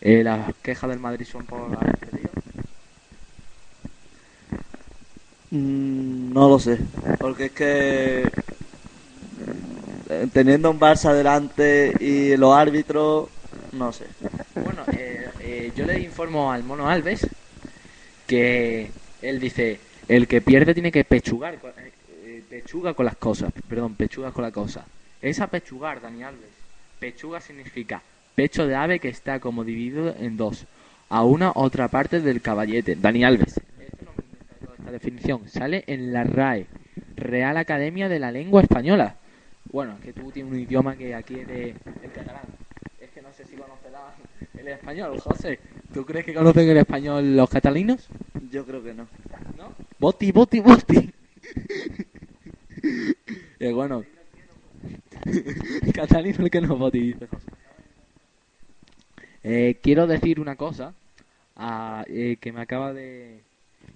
eh, las quejas del Madrid son por haber perdido? Mm, No lo sé, porque es que teniendo un Barça delante y los árbitros, no sé. Bueno, eh, eh, yo le informo al Mono Alves que él dice, el que pierde tiene que pechugar, eh, eh, pechuga con las cosas, perdón, pechuga con la cosa. Es a pechugar, Dani Alves. Pechuga significa pecho de ave que está como dividido en dos, a una otra parte del caballete. Dani Alves. Esta definición sale en la RAE, Real Academia de la Lengua Española. Bueno, que tú tienes un idioma que aquí es de, el catalán. Es que no sé si conocerás el español, José. ¿Tú crees que conocen el español los catalinos? Yo creo que no. ¿No? Boti, boti, boti. Eh, bueno. Catalino el que no boti, dice José. Eh, quiero decir una cosa ah, eh, que me acaba de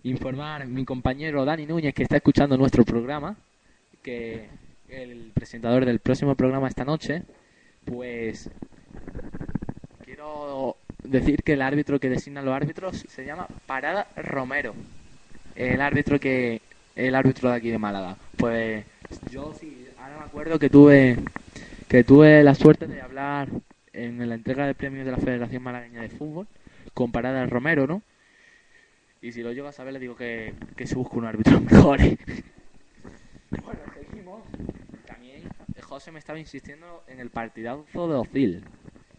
informar mi compañero Dani Núñez que está escuchando nuestro programa que el presentador del próximo programa esta noche pues quiero decir que el árbitro que designa a los árbitros se llama Parada Romero. El árbitro que el árbitro de aquí de Málaga. Pues yo sí ahora me acuerdo que tuve que tuve la suerte de hablar en la entrega de premios de la Federación Malagueña de Fútbol con Parada Romero no y si lo llego a saber le digo que, que se busque un árbitro mejor José me estaba insistiendo en el partidazo de Ocil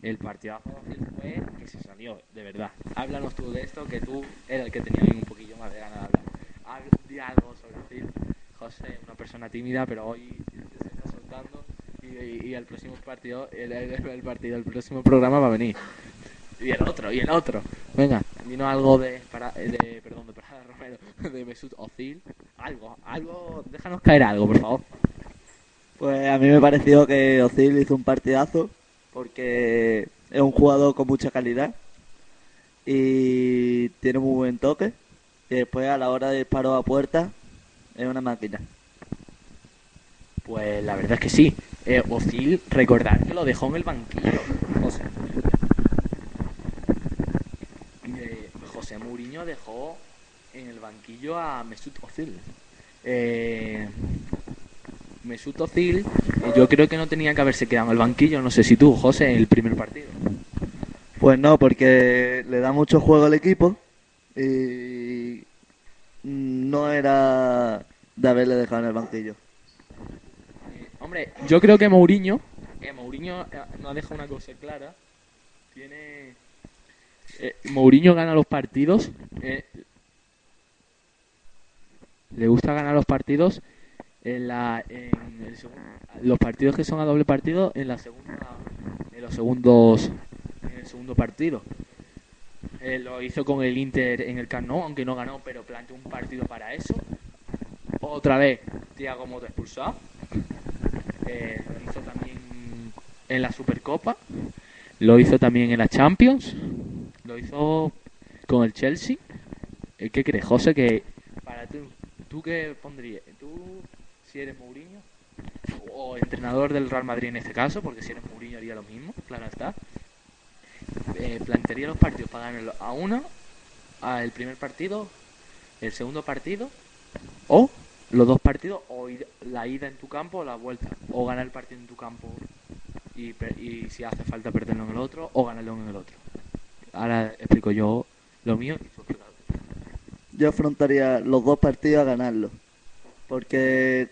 el partidazo de Ocil fue que se salió, de verdad. Háblanos tú de esto, que tú eras el que tenía un poquillo más de ganas de hablar. Hab- Di algo sobre Ocil. José, una persona tímida, pero hoy se Y, y el próximo partido, el, partido, el próximo programa va a venir. Y el otro, y el otro. Venga, dinos algo de, para, de perdón, de Parada Romero, de Mesut Özil. Algo, algo, déjanos caer algo, por favor. Pues a mí me pareció que Ozil hizo un partidazo porque es un jugador con mucha calidad y tiene muy buen toque y después a la hora de disparo a puerta es una máquina. Pues la verdad es que sí. Eh, Ozil, recordar que lo dejó en el banquillo. O eh, José Mourinho dejó en el banquillo a Mesut Özil. Eh, Mesut Özil, yo creo que no tenía que haberse quedado en el banquillo. No sé si tú, José, en el primer partido. Pues no, porque le da mucho juego al equipo y no era de haberle dejado en el banquillo. Hombre, yo creo que Mourinho, eh, Mourinho eh, nos deja una cosa clara. Tiene eh, Mourinho gana los partidos. eh, le gusta ganar los partidos en la en el segun- los partidos que son a doble partido en la segunda en los segundos en el segundo partido. Eh, lo hizo con el Inter en el Camp aunque no ganó, pero planteó un partido para eso. Otra vez, Thiago Motta expulsado. Eh, lo hizo también en la Supercopa, lo hizo también en la Champions, lo hizo con el Chelsea. Eh, ¿Qué crees, José? Que para tú, ¿tú qué pondrías? ¿Tú, si eres Mourinho, o entrenador del Real Madrid en este caso, porque si eres Mourinho haría lo mismo, claro está, eh, plantearía los partidos para ganarlo a uno, al primer partido, el segundo partido, o los dos partidos, o la ida en tu campo o la vuelta, o ganar el partido en tu campo y, y si hace falta perderlo en el otro, o ganarlo en el otro. Ahora explico yo lo mío y tú. Yo afrontaría los dos partidos a ganarlos. Porque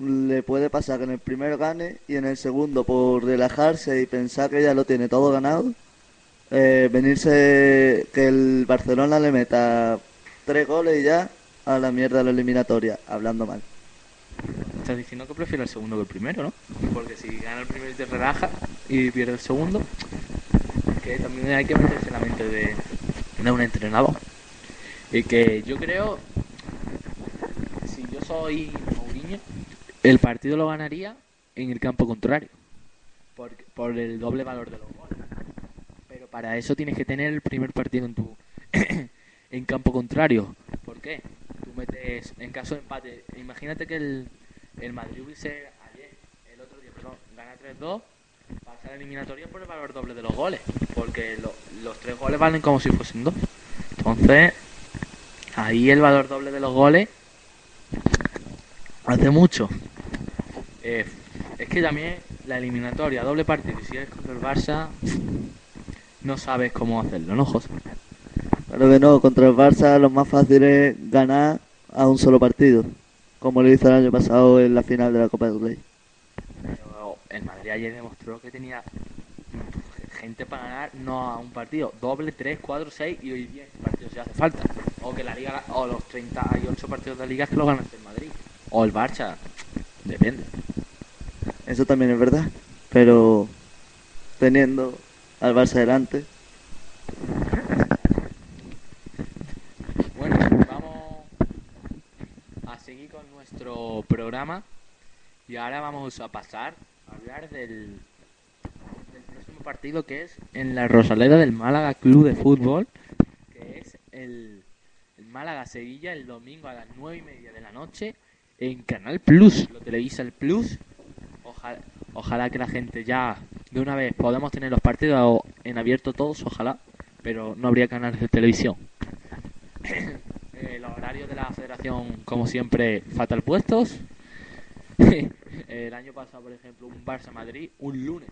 le puede pasar que en el primero gane y en el segundo, por relajarse y pensar que ya lo tiene todo ganado, eh, venirse que el Barcelona le meta tres goles y ya a la mierda de la eliminatoria, hablando mal. Estás diciendo que prefiero el segundo que el primero, ¿no? Porque si gana el primero y te relaja y pierde el segundo, que también hay que meterse en la mente de, de un entrenador. Y que yo creo, si yo soy el partido lo ganaría en el campo contrario, por, por el doble valor de los goles. Pero para eso tienes que tener el primer partido en tu en campo contrario. ¿Por qué? Tú metes, en caso de empate, imagínate que el, el Madrid hubiese ayer, el otro día, perdón, gana 3-2, pasa la eliminatoria por el valor doble de los goles, porque lo- los tres goles valen como si fuesen dos. Entonces, ahí el valor doble de los goles hace mucho. Eh, es que también la eliminatoria, doble partido, si eres contra el Barça, no sabes cómo hacerlo, ¿no, José? Claro que no, contra el Barça lo más fácil es ganar a un solo partido, como lo hizo el año pasado en la final de la Copa del Rey. Pero el Madrid ayer demostró que tenía gente para ganar no a un partido, doble, tres, cuatro, seis y hoy 10 partidos si hace falta. O que la liga, o los 38 partidos de la liga que lo ganas el Madrid. O el Barça, depende. Eso también es verdad, pero teniendo al Barça delante, Bueno, vamos a seguir con nuestro programa y ahora vamos a pasar a hablar del, del próximo partido que es en la Rosaleda del Málaga Club de Fútbol, que es el, el Málaga-Sevilla el domingo a las nueve y media de la noche en Canal Plus, lo televisa el Plus. Ojalá, ojalá que la gente ya de una vez podamos tener los partidos en abierto todos, ojalá, pero no habría canales de televisión. Eh, los horarios de la federación, como siempre, fatal puestos. El año pasado, por ejemplo, un Barça-Madrid un lunes.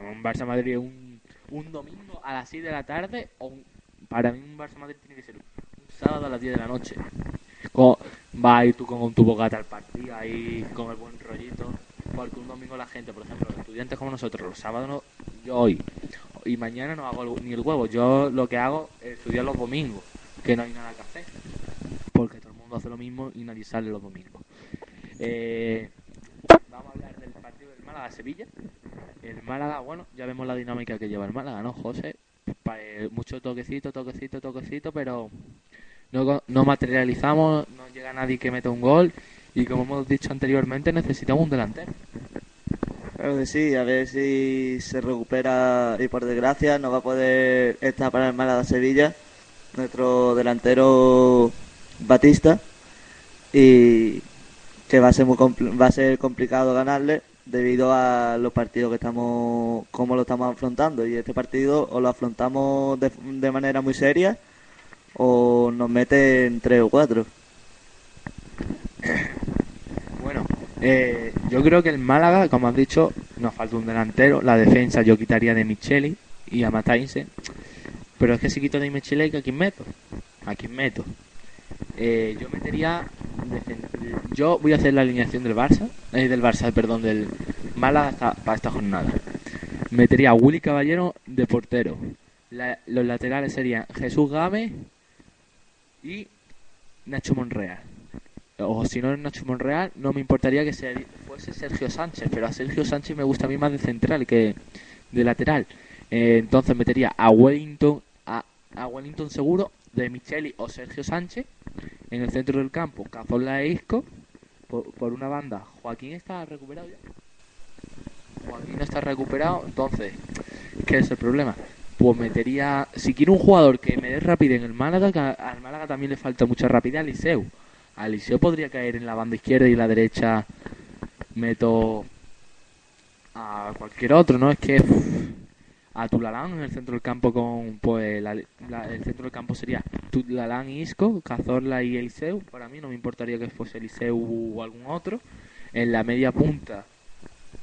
Un Barça-Madrid un, un domingo a las 6 de la tarde. O un- para mí un Barça-Madrid tiene que ser un sábado a las 10 de la noche. Co- va ahí tú con tu bocata al partido, ahí con el buen rollito. Porque un domingo la gente, por ejemplo, los estudiantes como nosotros, los sábados, no- yo hoy y mañana no hago ni el huevo. Yo lo que hago es estudiar los domingos, que no hay nada que hacer. Porque todo el mundo hace lo mismo y nadie sale los domingos. Eh, vamos a hablar del partido del Málaga Sevilla. El Málaga, bueno, ya vemos la dinámica que lleva el Málaga, ¿no, José? Eh, mucho toquecito, toquecito, toquecito, pero no, no materializamos, no llega nadie que meta un gol y como hemos dicho anteriormente necesitamos un delantero. Claro que sí, a ver si se recupera y por desgracia no va a poder estar para el Málaga Sevilla, nuestro delantero Batista, y que va a ser muy va a ser complicado ganarle debido a los partidos que estamos, cómo lo estamos afrontando. Y este partido o lo afrontamos de, de manera muy seria o nos meten tres o cuatro. Bueno, eh, yo creo que el Málaga, como has dicho, nos falta un delantero. La defensa yo quitaría de Micheli y a Matainse. Pero es que si quito de Micheli, ¿a quién meto? ¿A quién meto? Eh, yo metería... Yo voy a hacer la alineación del Barça. eh, del Barça, perdón, del Málaga esta- para esta jornada. Metería a Willy Caballero de portero. Los laterales serían Jesús Gámez y Nacho Monreal o si no es Nacho Monreal, no me importaría que se- fuese Sergio Sánchez, pero a Sergio Sánchez me gusta a mí más de central que de lateral. Eh, entonces metería a Wellington, a, a Wellington seguro, de Micheli o Sergio Sánchez en el centro del campo, Cazorla e Isco, por, por una banda. Joaquín está recuperado ya. Joaquín no está recuperado, entonces, ¿qué es el problema? Pues metería, si quiero un jugador que me dé rapidez en el Málaga, que al Málaga también le falta mucha rapidez, a Liceu. A Liceu podría caer en la banda izquierda y la derecha meto a cualquier otro, ¿no? Es que uf, a Tulalán en el centro del campo con, pues, el centro del campo sería Tulalán y Isco, Cazorla y Eliseu. Para mí no me importaría que fuese Eliseu o algún otro. En la media punta,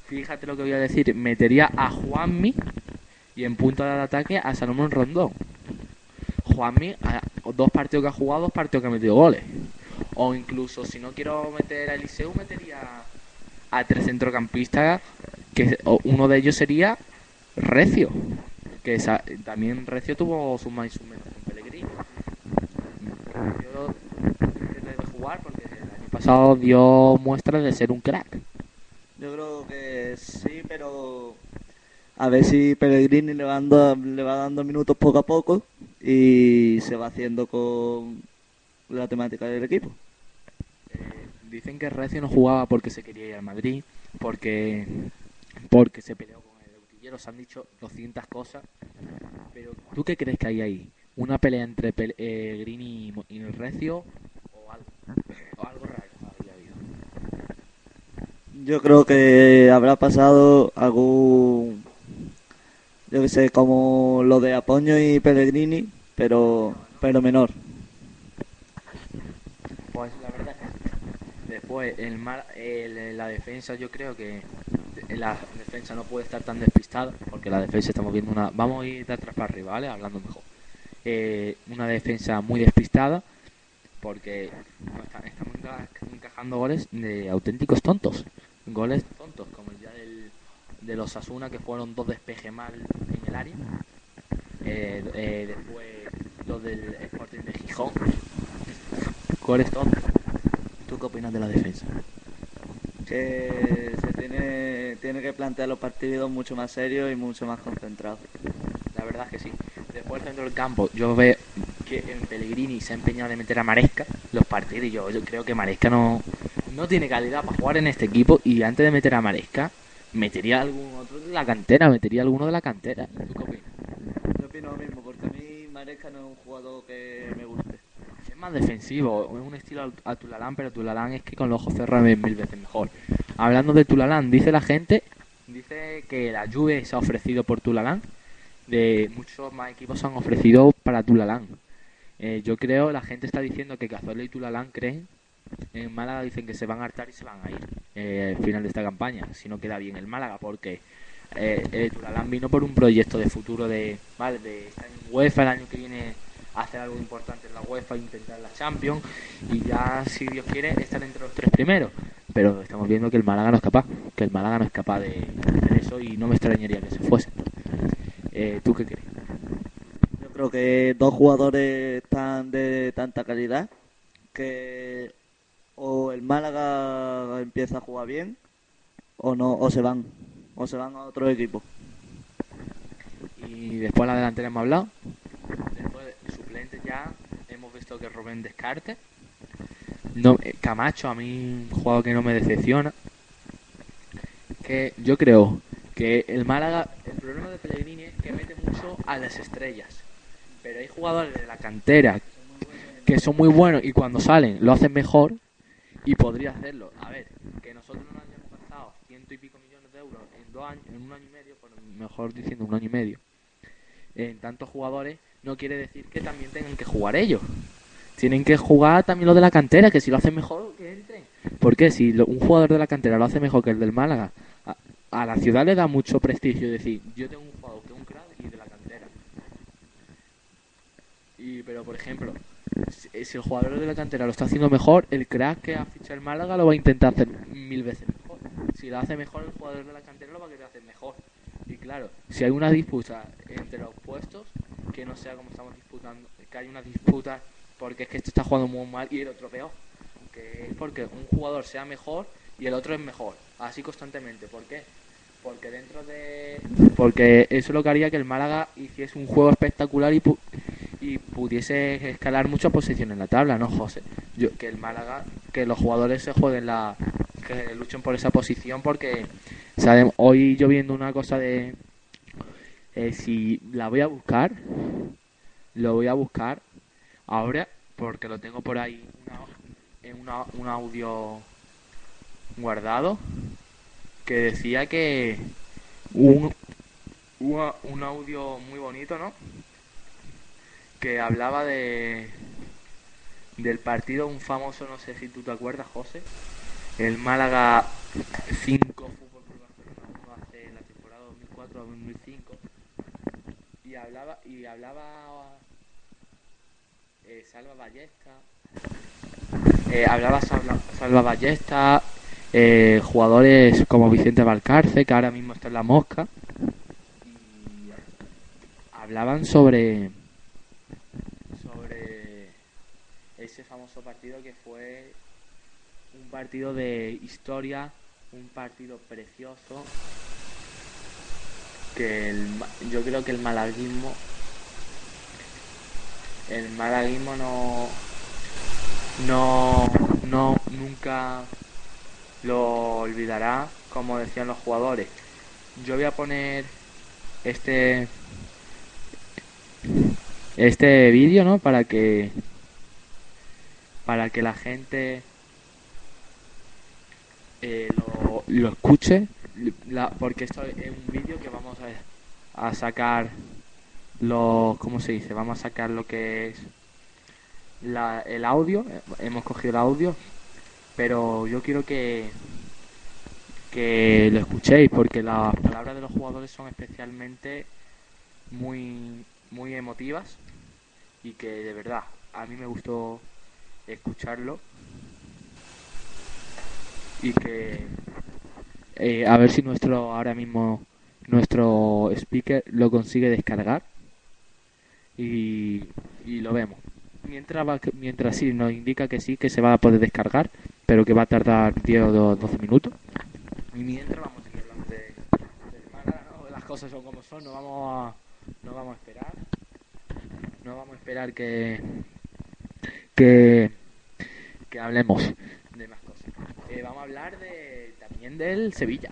fíjate lo que voy a decir, metería a Juanmi y en punta de ataque a Salomón Rondón. Juanmi, dos partidos que ha jugado, dos partidos que ha metido goles. O incluso, si no quiero meter a Eliseu, metería a tres centrocampistas, que uno de ellos sería Recio. Que también Recio tuvo sus más y sus menos con Pellegrini. Que debe jugar porque el año pasado dio muestras de ser un crack. Yo creo que sí, pero a ver si Pellegrini le va dando, le va dando minutos poco a poco y se va haciendo con la temática del equipo. Dicen que Recio no jugaba porque se quería ir al Madrid, porque porque se peleó con el Utillero. Se han dicho 200 cosas. Pero ¿tú qué crees que hay ahí? ¿Una pelea entre Pel- eh, y Recio o algo, o algo raro? Yo creo que habrá pasado algún, yo que sé, como lo de Apoño y Pellegrini, pero pero menor. Pues la verdad. Después, el mar, el- la defensa, yo creo que la defensa no puede estar tan despistada, porque la defensa estamos viendo una. Vamos a ir de atrás para arriba, ¿vale? Hablando mejor. Eh, una defensa muy despistada, porque estamos enca- encajando goles de auténticos tontos. Goles tontos, como el de los Asuna, que fueron dos despejes mal en el área. Eh, eh, después, los del Sporting de Gijón. Goles tontos. ¿Tú qué opinas de la defensa? Que se tiene, tiene que plantear los partidos mucho más serios y mucho más concentrados. La verdad es que sí. Después dentro del campo, yo veo que en Pellegrini se ha empeñado de meter a Maresca los partidos y yo, yo creo que Maresca no, no tiene calidad para jugar en este equipo y antes de meter a Maresca, metería algún otro de la cantera, metería alguno de la cantera. ¿Tú qué opinas? Yo opino lo mismo, porque a mí Maresca no es un jugador que me guste. Es más defensivo, es un estilo a Tulalán, pero Tulalán es que con los ojos cerrados es mil veces mejor. Hablando de Tulalán, dice la gente, dice que la Juve se ha ofrecido por Tulalán, de muchos más equipos se han ofrecido para Tulalán. Eh, yo creo, la gente está diciendo que Cazorla y Tulalán creen, en Málaga dicen que se van a hartar y se van a ir eh, al final de esta campaña, si no queda bien el Málaga, porque eh, eh, Tulalán vino por un proyecto de futuro de, vale, de estar en UEFA el año que viene hacer algo importante en la UEFA, intentar la Champions y ya, si Dios quiere, estar entre los tres primeros. Pero estamos viendo que el Málaga no es capaz, que el Málaga no es capaz de hacer eso y no me extrañaría que se fuese. Eh, ¿Tú qué crees? Yo creo que dos jugadores tan de tanta calidad que o el Málaga empieza a jugar bien o no o se van. o se van a otro equipo. Y después la delantera hemos hablado. Después de suplentes ya hemos visto que Rubén Descartes. No, eh, Camacho a mí un jugador que no me decepciona. Que yo creo que el Málaga, el problema de Pellegrini es que mete mucho a las estrellas. Pero hay jugadores de la cantera que son muy buenos y cuando salen lo hacen mejor y podría hacerlo. A ver, que nosotros no hayamos gastado ciento y pico millones de euros en dos años, en un año y medio, bueno, mejor diciendo un año y medio, en tantos jugadores, no quiere decir que también tengan que jugar ellos. Tienen que jugar también los de la cantera, que si lo hacen mejor, que entren. Porque si lo- un jugador de la cantera lo hace mejor que el del Málaga, a, a la ciudad le da mucho prestigio decir, yo tengo un jugador que es un crack y de la cantera. Y, pero, por ejemplo, si, el jugador de la cantera lo está haciendo mejor, el crack que ha fichado el Málaga lo va a intentar hacer mil veces mejor. Si lo hace mejor, el jugador de la cantera lo va a querer hacer mejor. Y claro, si hay una disputa entre los puestos, que no sea como estamos disputando, que hay una disputa porque es que este está jugando muy mal y el otro peor. Que es porque un jugador sea mejor y el otro es mejor. Así constantemente. ¿Por qué? Porque dentro de... Porque eso es lo que haría que el Málaga hiciese un juego espectacular y, pu- y pudiese escalar muchas posiciones en la tabla, ¿no, José? Yo, que el Málaga, que los jugadores se jueguen la... que luchen por esa posición porque sabemos, hoy yo viendo una cosa de... eh, si la voy a buscar, lo voy a buscar ahora porque lo tengo por ahí una- en una- un audio guardado que decía que un, un, un audio muy bonito, ¿no? Que hablaba de del partido, un famoso, no sé si tú te acuerdas, José, el Málaga 5 Fútbol Club Barcelona 1 hace la temporada 2004-2005 y hablaba y hablaba eh, Salva Ballesta eh, hablaba Salva, Salva Ballesta eh, jugadores como Vicente Valcarce que ahora mismo está en la mosca. Y hablaban sobre sobre ese famoso partido que fue un partido de historia un partido precioso que el yo creo que el malaguismo el malaguismo no no no nunca lo olvidará como decían los jugadores. Yo voy a poner este este vídeo no para que para que la gente eh, lo, lo escuche la- porque esto es un vídeo que vamos a, sacar lo cómo se dice vamos a sacar lo que es la, el audio. Hemos cogido el audio pero yo quiero que que lo escuchéis porque las palabras de los jugadores son especialmente muy muy emotivas y que de verdad a mí me gustó escucharlo. Y que eh, a ver si nuestro ahora mismo nuestro speaker lo consigue descargar y, y lo vemos mientras va, mientras sí nos indica que sí que se va a poder descargar pero que va a tardar 10 o 12 minutos. Y mientras vamos a seguir hablando de, Málaga, ¿no? las cosas son como son no vamos a no vamos a esperar. No vamos a esperar que que que hablemos de más cosas. Eh, vamos a hablar de también del Sevilla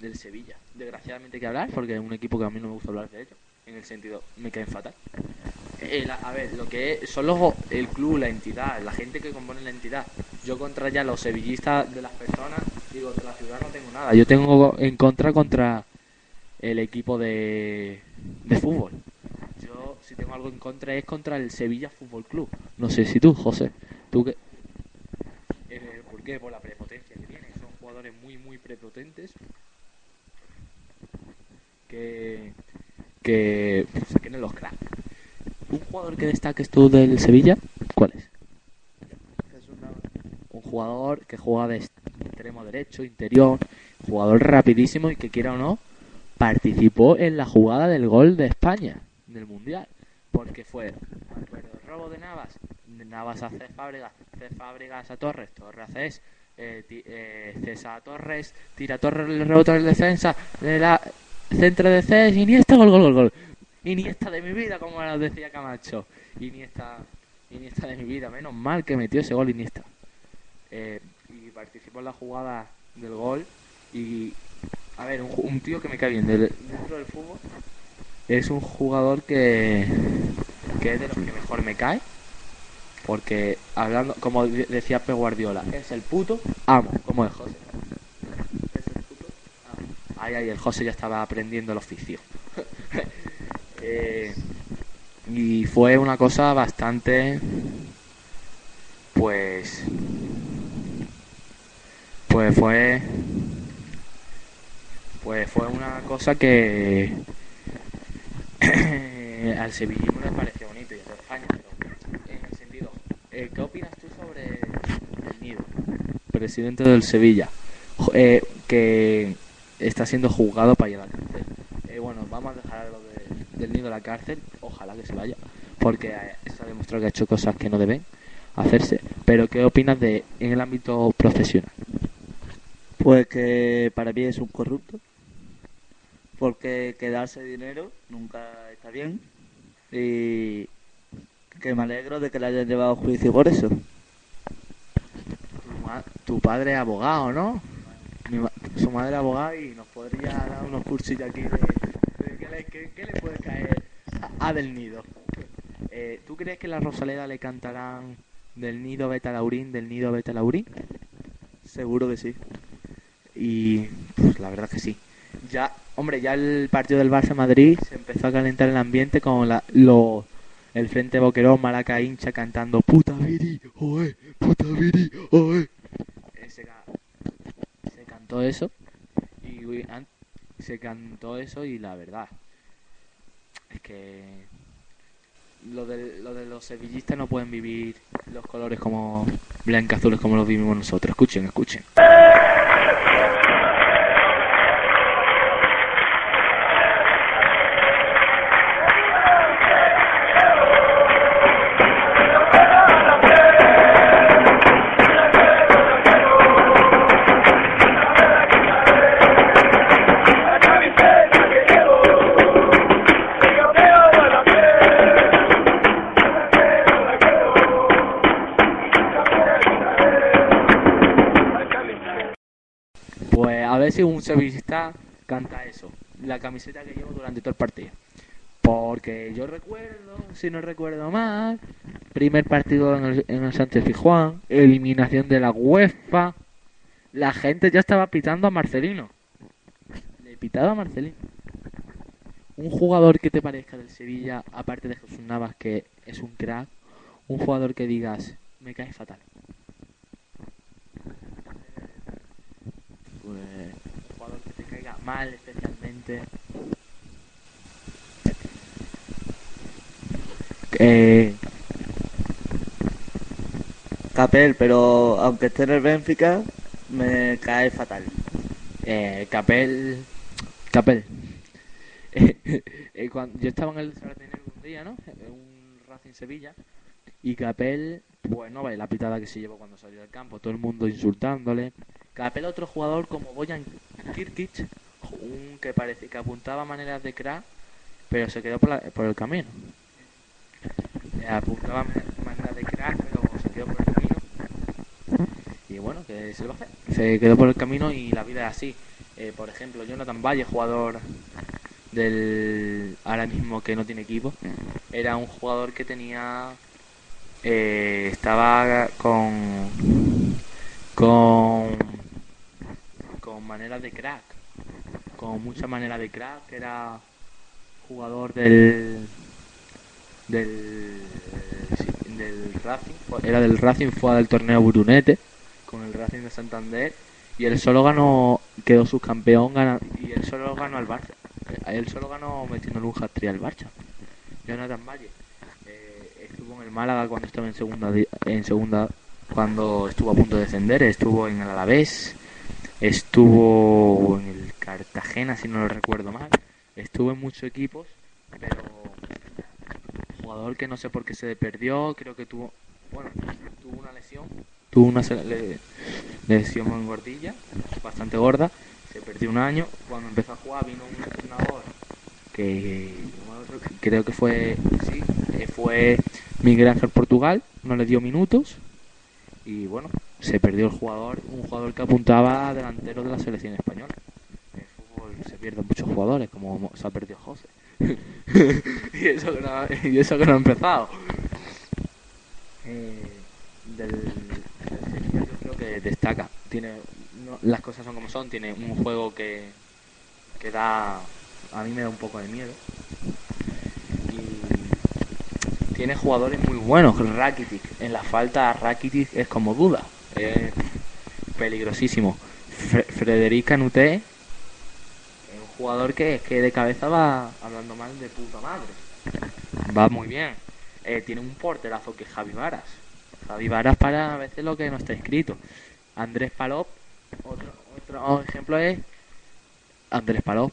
del Sevilla. Desgraciadamente hay que hablar porque es un equipo que a mí no me gusta hablar de ellos en el sentido me caen fatal Eh, a ver lo que es- son los el club la entidad la gente que compone la entidad yo contra ya los sevillistas de las personas digo de la ciudad no tengo nada yo tengo en contra contra el equipo de de fútbol yo si tengo algo en contra es contra el Sevilla Fútbol Club no sé si tú José tú que eh, ¿Por qué? Por la prepotencia que tienen. Son jugadores muy, muy prepotentes. Que. Que. se tienen los cracks. ¿Un jugador que destaques tú del Sevilla? ¿Cuál es? Un jugador que juega de extremo derecho, interior, jugador rapidísimo y que quiera o no, participó en la jugada del gol de España, del Mundial. Porque fue robo de Navas, Navas a Cés Fábregas, Cés Fábregas a Torres, Torres a Cés, eh, eh, César Torres, tira Torres, le rebota el defensa, de la centro de Cés, Iniesta, gol, gol, gol, gol. Iniesta de mi vida, como nos decía Camacho. Iniesta, Iniesta de mi vida, menos mal que metió ese gol Iniesta. Eh, y participó en la jugada del gol y a ver, un, tío que me cae bien dentro del fútbol es un jugador que, que es de los que mejor me cae. Porque hablando, como de- decía Pep Guardiola, es el puto amo, como es José. Ay, ay, el José ya estaba aprendiendo el oficio. Eh, y fue una cosa bastante, pues, pues fue, pues fue una cosa que al sevillismo le pareció bonito y a España, pero en el sentido, eh, ¿qué opinas tú sobre el Nido, presidente del Sevilla, eh, que está siendo juzgado para ir a la cárcel? Eh, bueno, vamos a dejar lo de- del Nido a la cárcel, ojalá que se vaya, porque eh, se ha demostrado que ha hecho cosas que no deben hacerse, pero ¿qué opinas de en el ámbito profesional? Pues que para mí es un corrupto. Porque quedarse dinero nunca está bien. Y que me alegro de que le hayan llevado a juicio por eso. Tu padre es abogado, ¿no? Mi su madre abogada y nos podría dar unos cursillos aquí de, de qué, le, puede caer a, a del nido. Eh, ¿Tú crees que la Rosaleda le cantarán del nido Beta Laurín, del nido Beta Laurín? Seguro que sí. Y pues la verdad que sí. Ya, hombre, ya el partido del Barça Madrid se empezó a calentar el ambiente con la, lo, el Frente Boquerón, Malaca hincha cantando puta viri, oe, puta viri, oe. Cantó eso y se cantó eso y la verdad es que lo de, lo de los sevillistas no pueden vivir los colores como blanca-azules como los vivimos nosotros. Escuchen, escuchen. Si un sevillista canta eso, la camiseta que llevo durante todo el partido. Porque yo recuerdo, si no recuerdo mal, primer partido en el, en el Sánchez Fijuán, eliminación de la UEFA, la gente ya estaba pitando a Marcelino. Le pitaba a Marcelino. Un jugador que te parezca del Sevilla, aparte de Jesús Navas, que es un crack, un jugador que digas, me cae fatal. Pues, un jugador que te caiga mal especialmente. Eh, Capel, pero aunque esté en el Benfica, me cae fatal. eh, Capel. Capel. Eh, cuando, yo estaba en el Sartenero un día, ¿no? Un Racing Sevilla. Y Capel, pues no la pitada que se llevó cuando salió del campo. Todo el mundo insultándole. Capel, otro jugador como Boyan Kirkic, un que parece que apuntaba maneras de crack, pero se quedó por, el camino. Apuntaba ma- maneras de crack, pero se quedó por el camino. Y bueno, que se le va. Se quedó por el camino y la vida es así. Eh, por ejemplo, Jonathan Valle, jugador del ahora mismo que no tiene equipo, era un jugador que tenía eh, estaba con con con maneras de crack, con mucha manera de crack, era jugador del del del Racing, era del Racing, fue del torneo Brunete con el Racing de Santander y él solo ganó, quedó subcampeón gana- y él solo ganó al Barça. Él solo ganó metiéndole un hat-trick al Barça. Jonathan Valle eh, estuvo en el Málaga cuando estaba en segunda en segunda cuando estuvo a punto de descender, estuvo en el Alavés, estuvo en el Cartagena si no lo recuerdo mal, estuvo en muchos equipos, pero jugador que no sé por qué se perdió, creo que tuvo, bueno, tuvo una lesión, tuvo una lesión en gordilla, bastante gorda, se perdió un año. Cuando empezó a jugar vino un entrenador que creo que fue, sí, eh, fue Miguel Ángel Portugal, no le dio minutos y bueno, se perdió el jugador, un jugador que apuntaba delantero de la selección española. En el fútbol se pierden muchos jugadores, como se ha perdido José. y, eso que no, ha- empezado. Eh, del, yo creo que destaca. Tiene, las cosas son como son, tiene un juego que, que da, a mí me da un poco de miedo. Y tiene jugadores muy buenos. Rakitic, en la falta Rakitic es como duda. Es peligrosísimo. Fre- Frederica Nuté jugador que, que de cabeza va hablando mal de puta madre. Va muy bien. Eh, tiene un porterazo que es Javi Varas. Javi Varas para a veces lo que no está escrito. Andrés Palop, otro, otro ejemplo es Andrés Palop.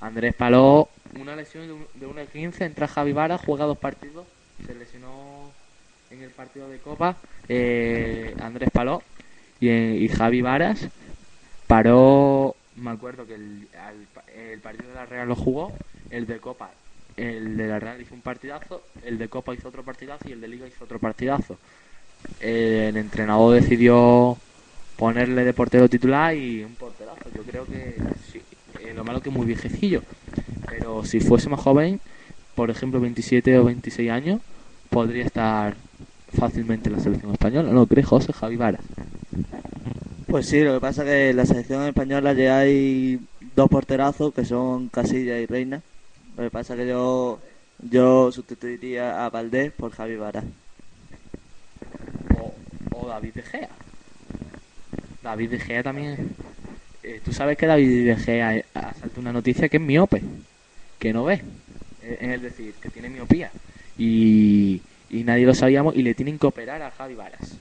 Andrés Palop, una lesión de un- de 1 15, entra Javi Varas, juega dos partidos, se lesionó en el partido de Copa eh, Andrés Palop y, eh, y Javi Varas paró, me acuerdo que el, al- el partido de la Real lo jugó, el de Copa, el de la Real hizo un partidazo, el de Copa hizo otro partidazo y el de Liga hizo otro partidazo. Eh, el entrenador decidió ponerle de portero titular y un porterazo. Yo creo que sí. Eh, lo malo que es muy viejecillo. Pero si fuese más joven, por ejemplo 27 o 26 años, podría estar fácilmente en la selección española. ¿No crees, José Javi Varas? Pues sí, lo que pasa es que en la selección española ya hay dos porterazos que son Casilla y Reina. Lo que pasa es que yo, yo sustituiría a Valdés por Javi Vara. O, o David De Gea. David De Gea también. eh, Tú sabes que David De Gea eh, ha saltado una noticia que es miope, que no ve. Eh, Es decir, que tiene miopía. Y, y nadie lo sabíamos y le tienen que operar a Javi Varas.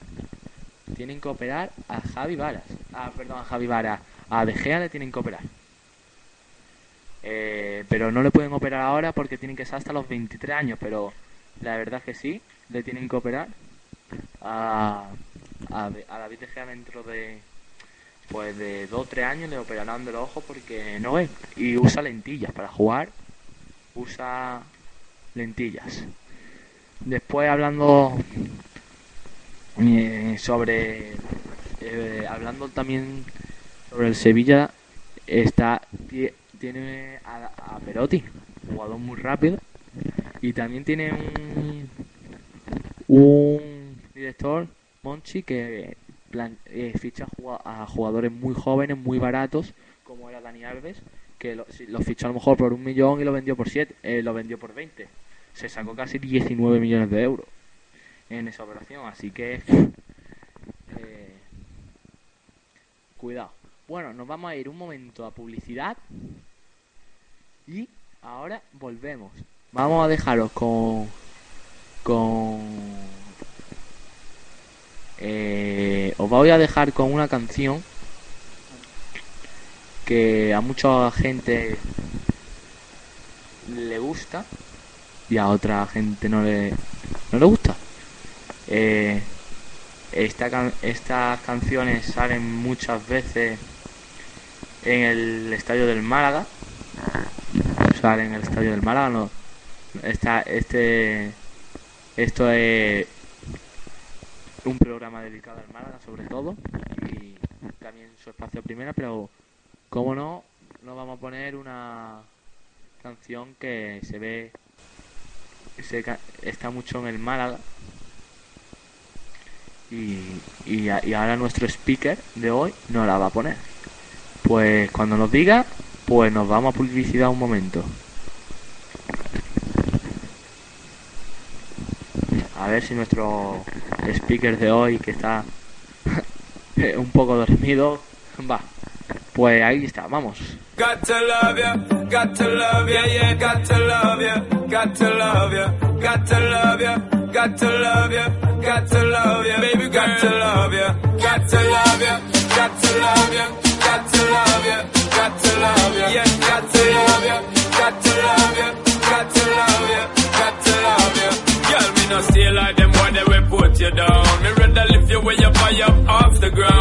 Tienen que operar a Javi Varas. Ah, perdón, a Javi Varas. A De Gea le tienen que operar. Eh, pero no le pueden operar ahora porque tienen que ser hasta los 23 años. Pero la verdad es que sí, le tienen que operar a, a, a David De Gea dentro de pues de 2 o 3 años le operarán de los ojos porque no ve y usa lentillas para jugar usa lentillas después hablando eh, sobre eh, hablando también sobre el Sevilla está tie- tiene a, a Perotti jugador muy rápido y también tiene un director, Monchi, que eh, ficha a jugadores muy jóvenes, muy baratos, como era Dani Alves, que lo, lo fichó a lo mejor por un millón y lo vendió por siete, eh, lo vendió por 20. Se sacó casi 19 millones de euros en esa operación, así que eh, cuidado. Bueno, nos vamos a ir un momento a publicidad y ahora volvemos. Vamos a dejaros con con eh, os voy a dejar con una canción que a mucha gente le gusta y a otra gente no le no le gusta. Eh, esta estas canciones salen muchas veces en el estadio del Málaga. Salen en el estadio del Málaga no. Está, este, esto es un programa dedicado al Málaga sobre todo y también su espacio primera, pero como no, nos vamos a poner una canción que se ve, está mucho en el Málaga y, y, y ahora nuestro speaker de hoy nos la va a poner. Pues cuando nos diga, pues nos vamos a publicidad un momento. A ver si nuestro speaker de hoy, que está un poco dormido, va. Pues ahí está, vamos. Got to love ya, got to love ya, yeah, got to love ya, got to love ya, got to love ya, got to love ya, got to love ya, baby, got to love ya, got to love ya, got to love stay like them when they will put you down. Me rather lift you up off the ground.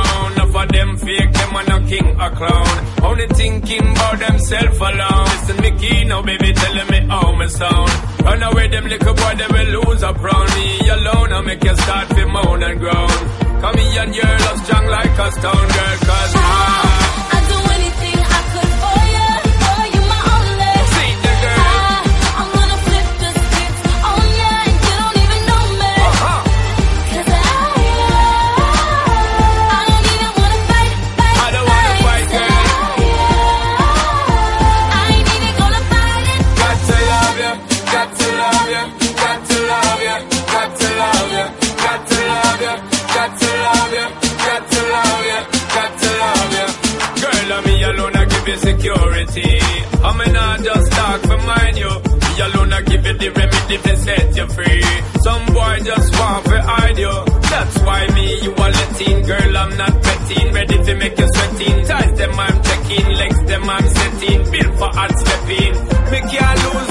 A clown. Only thinking about themself alone. Listen, me Mickey, now baby telling me how me sound. Run away, them little boy, they will lose up round me alone. I make you start to moan and groan. Come here and your love strong like a stone girl, cause I. you security. I'm not just talk for mine, you. Me alone, I give you the remedy to set you free. Some boy just want to hide you. That's why me, you are letting. Girl, I'm not petting. Ready to make you sweating. Ties them I'm checking. Legs them I'm setting. Built for hard stepping. Me can't lose,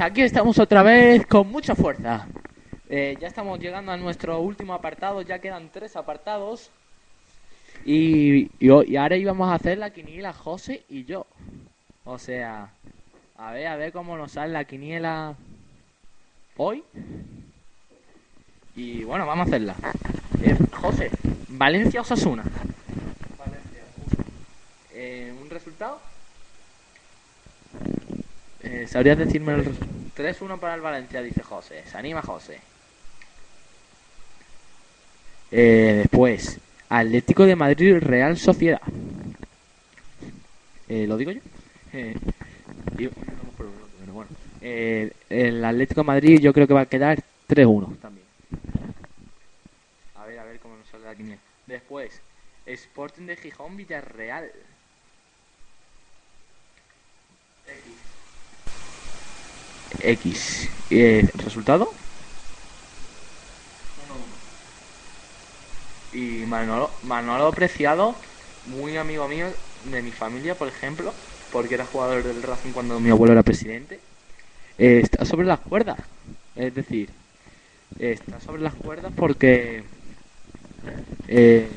Pues aquí estamos otra vez con mucha fuerza. Eh, ya estamos llegando a nuestro último apartado, ya quedan tres apartados. Y, y, ho- y ahora íbamos a hacer la quiniela José y yo. O sea, a ver, a ver cómo nos sale la quiniela hoy. Y bueno, vamos a hacerla. Eh, José, Valencia Osasuna. Eh, ¿Un resultado? Eh, ¿Sabrías decirme el res- 3-1 para el Valencia? Dice José. Se anima José. Eh, después, Atlético de Madrid Real Sociedad. Eh, ¿Lo digo yo? Eh. Eh, el Atlético de Madrid yo creo que va a quedar 3-1 también. A ver, a ver cómo nos sale la quiniela. Después, Sporting de Gijón Villarreal. Eh, ¿Resultado? Y Manolo, Manolo Preciado, muy amigo mío de mi familia, por ejemplo, porque era jugador del Racing cuando mi abuelo era presidente, eh, está sobre las cuerdas. Es decir, eh, está sobre las cuerdas porque... eh,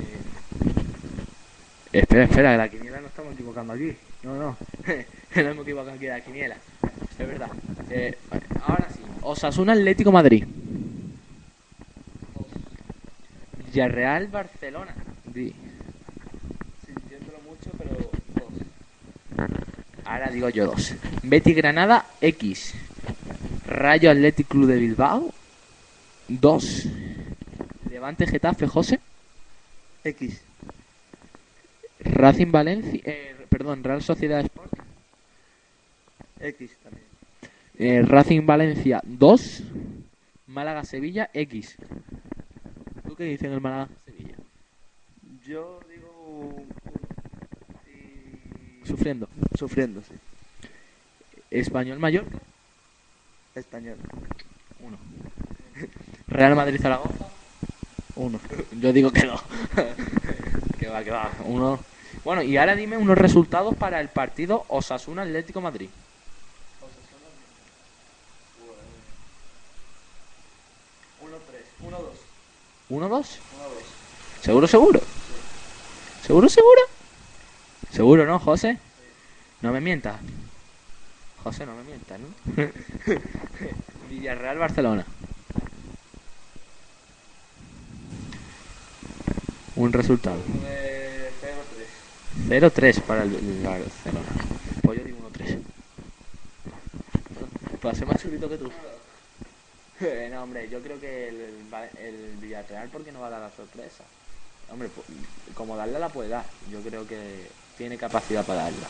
espera, espera, la quiniela no estamos equivocando aquí. No, no, no hemos equivocado aquí de la quiniela. Es verdad. Eh, ahora sí, Osasuna Atlético Madrid. Villarreal Barcelona. Di. Sintiéndolo mucho, pero dos. Ahora digo yo dos. Betty Granada X. Rayo Athletic Club de Bilbao. Dos. Levante Getafe José. X. Racing Valencia. eh, perdón, Real Sociedad Sport. X también. Eh, Racing Valencia 2. Málaga Sevilla X. ¿Tú qué dices en el Málaga Sevilla? Yo digo un- Sufriendo. sufriendo, sí. Español mayor. Español. Uno. Real Madrid Zaragoza. Uno. Yo digo que no. que va, que va. Uno. Bueno, y ahora dime unos resultados para el partido Osasuna Atlético Madrid. 1-3, 1-2. 1-2. ¿Seguro, seguro? ¿Seguro, seguro? ¿Seguro, no, José? No me mientas. José, no me mientas, ¿no? Villarreal, Barcelona. Un resultado. 0-3 para el, el Barcelona. Pues yo digo 1-3. Para ser más chulito que tú. Eh, no, hombre, yo creo que el, el Villarreal, porque no va a dar la sorpresa? Hombre, pues, como darla la puede dar. Yo creo que tiene capacidad para darla.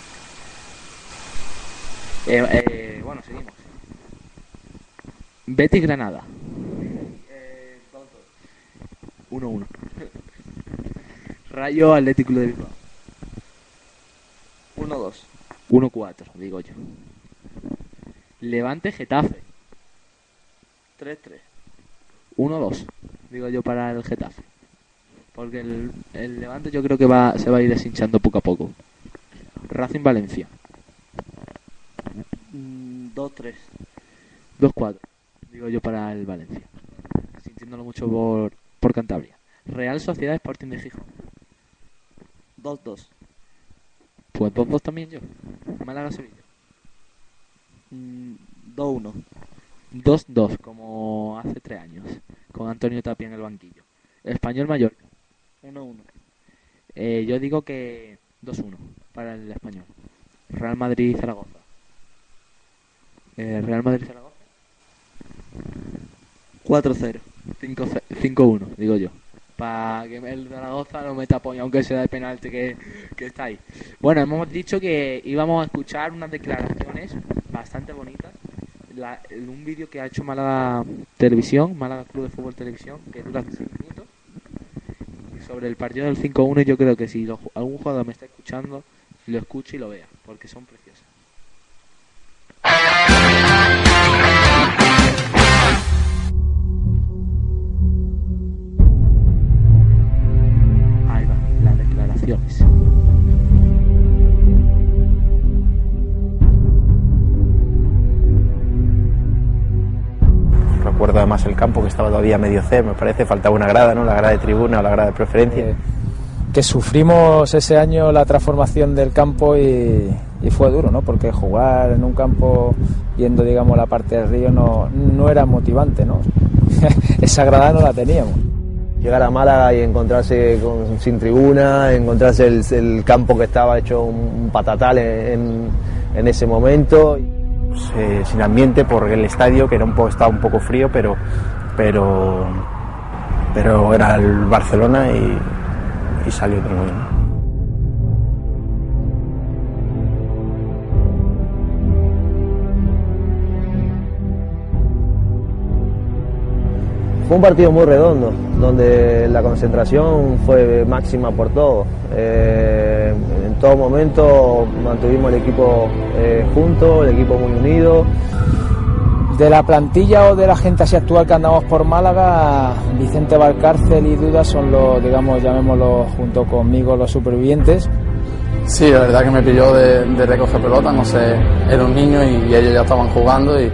Eh, eh, bueno, seguimos. Betis Granada. 1-1. Rayo Atlético de Bilbao. 1-2. 1-4, digo yo. Levante Getafe. 3-3. 1-2, digo yo para el Getafe. Porque el, el Levante yo creo que va, se va a ir deshinchando poco a poco. Racing Valencia. Mm, 2-3. 2-4, digo yo para el Valencia. Sintiéndolo mucho por, por Cantabria. Real Sociedad Sporting de Gijón. 2-2. Pues 2-2 también yo. Málaga Sevilla. Mm, 2-1. 2-2, como hace tres años. Con Antonio Tapia en el banquillo. Español Mallorca. 1-1. Eh, yo digo que 2-1 para el español. Real Madrid Zaragoza. Eh, Real Madrid Zaragoza. 4-0. 5 5-1, digo yo. Para que el Zaragoza no meta poña, aunque sea de penalti que, que está ahí. Bueno, hemos dicho que íbamos a escuchar unas declaraciones bastante bonitas. La- un vídeo que ha hecho Málaga Televisión, Málaga Club de Fútbol Televisión, que dura 5 minutos. Sobre el partido del 5-1, yo creo que si algún jugador me está escuchando, lo escuche y lo vea, porque son preciosas. Ahí va, las declaraciones. Recuerdo además el campo que estaba todavía medio C, me parece, faltaba una grada, ¿no? La grada de tribuna o la grada de preferencia. Eh, que sufrimos ese año la transformación del campo y, y fue duro, ¿no? Porque jugar en un campo yendo, digamos, la parte del río no, no era motivante, ¿no? Esa grada no la teníamos. Llegar a Málaga y encontrarse con- sin tribuna, encontrarse el, el campo que estaba hecho un patatal en, en ese momento. Eh, sin ambiente por el estadio que era un poco, estaba un poco frío pero pero pero era el Barcelona y, salió todo bien. Fue un partido muy redondo, donde la concentración fue máxima por todo. Eh, en todo momento mantuvimos el equipo eh, junto, el equipo muy unido. De la plantilla o de la gente así actual que andamos por Málaga, Vicente Valcárcel y Duda son los, digamos, llamémoslo junto conmigo, los supervivientes. Sí, la verdad que me pilló de, de recoger pelota, no sé, era un niño y, ellos ya estaban jugando y,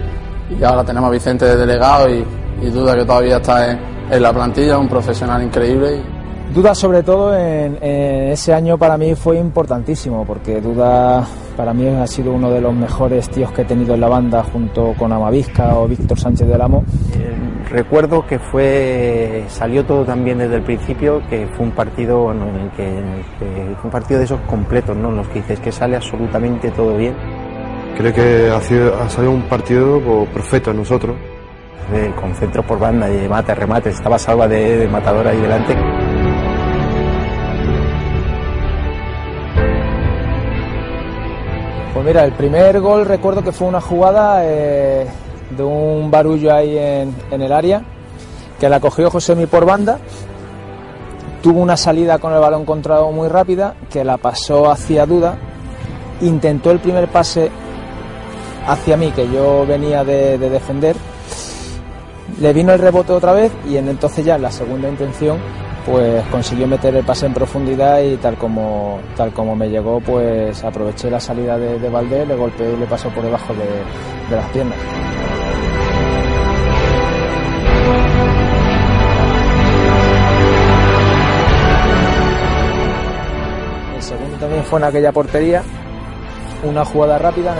y ahora tenemos a Vicente de delegado y, y duda que todavía está en, en la plantilla, un profesional increíble. y- Duda sobre todo en, en ese año para mí fue importantísimo porque Duda para mí ha sido uno de los mejores tíos que he tenido en la banda junto con Amavisca o Víctor Sánchez del Amo. Recuerdo que fue salió todo también desde el principio, que fue un partido bueno, en, el que, en el que fue un partido de esos completos, ¿no? En los que dices que sale absolutamente todo bien. Creo que ha, sido, ha salido un partido pues, perfecto a nosotros. Eh, con centro por banda y de mate, remate, estaba Salva de, de matador ahí delante. Pues mira, el primer gol recuerdo que fue una jugada eh, de un barullo ahí en, el área, que la cogió Josemi por banda, tuvo una salida con el balón controlado muy rápida, que la pasó hacia Duda, intentó el primer pase hacia mí, que yo venía de, de defender, le vino el rebote otra vez y en entonces ya la segunda intención pues consiguió meter el pase en profundidad y tal como tal como me llegó pues aproveché la salida de, de Valdés, le golpeé y le pasó por debajo de, de las piernas. El segundo también fue en aquella portería, una jugada rápida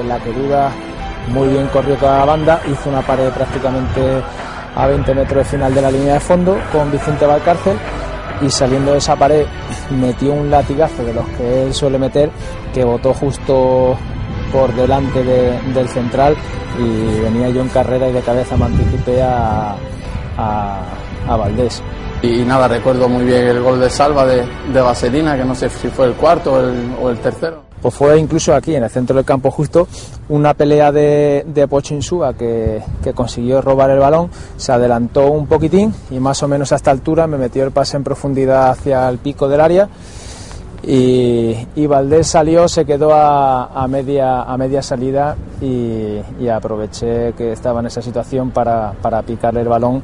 en la que duda muy bien corrió la banda, hizo una pared prácticamente a 20 metros de final de la línea de fondo con Vicente Valcárcel y saliendo de esa pared metió un latigazo de los que él suele meter que botó justo por delante de- del central y venía yo en carrera y de cabeza me anticipé a, a, Valdés. Y nada, recuerdo muy bien el gol de Salva de, de que no sé si fue el cuarto o el, o el tercero. Pues fue incluso aquí, en el centro del campo justo, una pelea de, de Pocho Insúa que, que consiguió robar el balón, se adelantó un poquitín y más o menos a esta altura me metió el pase en profundidad hacia el pico del área y, Valdés salió, se quedó a, media, a media salida y, aproveché que estaba en esa situación para, para picarle el balón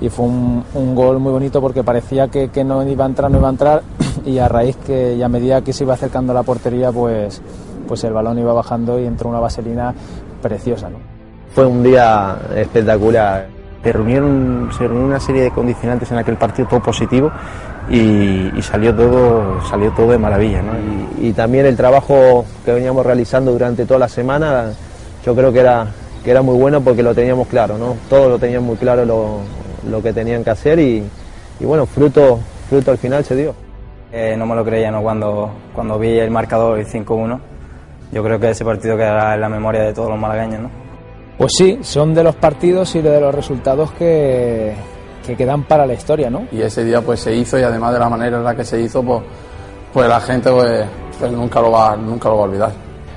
y fue un, gol muy bonito porque parecía que, no iba a entrar, no iba a entrar y a raíz que y a medida que se iba acercando a la portería pues, pues el balón iba bajando y entró una vaselina preciosa. Fue un día espectacular. Se reunieron, se reunió una serie de condicionantes en aquel partido todo positivo y, y salió todo salió todo de maravilla. ¿no? Y, y también el trabajo que veníamos realizando durante toda la semana, yo creo que era, que era muy bueno porque lo teníamos claro, ¿no? Todos lo tenían muy claro lo, lo que tenían que hacer y, y bueno, fruto, fruto al final se dio. Eh, no me lo creía ¿no? cuando, cuando vi el marcador el 5-1. Yo creo que ese partido quedará en la memoria de todos los malagueños. ¿no? Pues sí, son de los partidos y de los resultados que, que quedan para la historia, ¿no? Y ese día pues se hizo y además de la manera en la que se hizo, pues, pues la gente pues, pues nunca, lo va, nunca lo va a olvidar.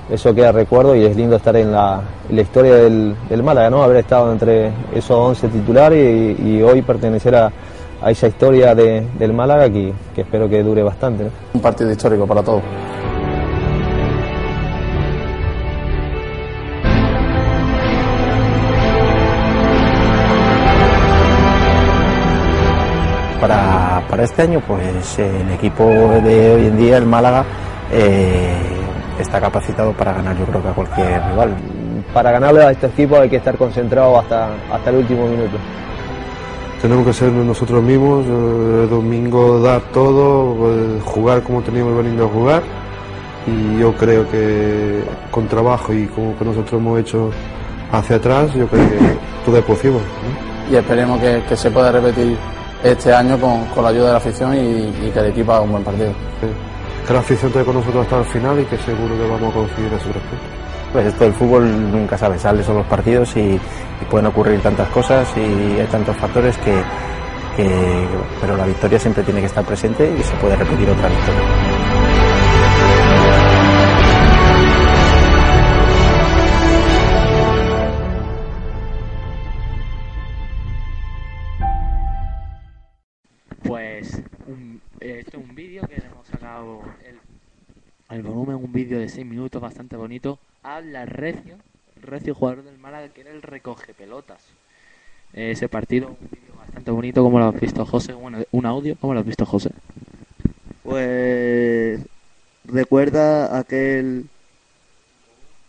Eso queda recuerdo y es lindo estar en la, en la historia del, del Málaga, ¿no? Haber estado entre esos 11 titulares y, y hoy pertenecer a, a esa historia de- del Málaga que, que espero que dure bastante. ¿no? Un partido histórico para todos. Para, este año, pues el equipo de hoy en día, el Málaga, eh, está capacitado para ganar yo creo que a cualquier rival. Para ganarle a este equipo hay que estar concentrado hasta, hasta el último minuto. Tenemos que ser nosotros mismos, eh, el domingo dar todo, eh, jugar como teníamos venido a jugar y yo creo que con trabajo y como que nosotros hemos hecho hacia atrás, yo creo que todo es posible. ¿no? Y esperemos que, que se pueda repetir este año con, con la ayuda de la afición y, y que el equipo haga un buen partido. Que la afición esté con nosotros hasta el final y que seguro que vamos a conseguir esos tres puntos. Pues esto del fútbol nunca sabe, sale son los partidos y, y pueden ocurrir tantas cosas y hay tantos factores que, que- pero la victoria siempre tiene que estar presente y se puede repetir otra victoria. El volumen, un vídeo de 6 minutos bastante bonito. Habla Recio, Recio jugador del Málaga que era el recoge pelotas. Eh, ese partido, un vídeo bastante bonito, como lo has visto José, bueno, un audio, ¿cómo lo has visto José? Pues recuerda aquel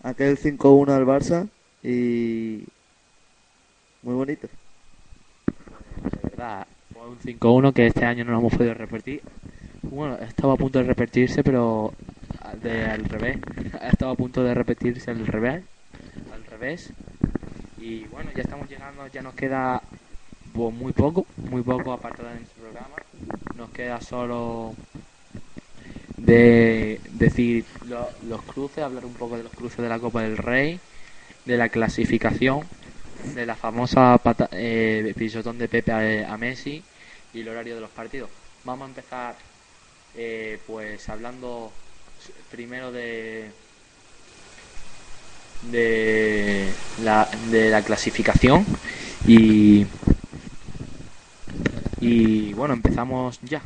aquel 5-1 al Barça y muy bonito. De verdad, fue un 5-1 que este año no lo hemos podido repetir. Bueno, estaba a punto de repetirse, pero de, al revés. Estaba a punto de repetirse al revés. Al revés. Y bueno, ya estamos llegando, ya nos queda pues, muy poco, muy poco aparte de nuestro programa. Nos queda solo de decir lo- los cruces, hablar un poco de los cruces de la Copa del Rey, de la clasificación, de la famosa pata- eh, pisotón de Pepe a, a Messi y el horario de los partidos. Vamos a empezar eh, pues hablando primero de de la, de la clasificación y Y bueno, empezamos ya.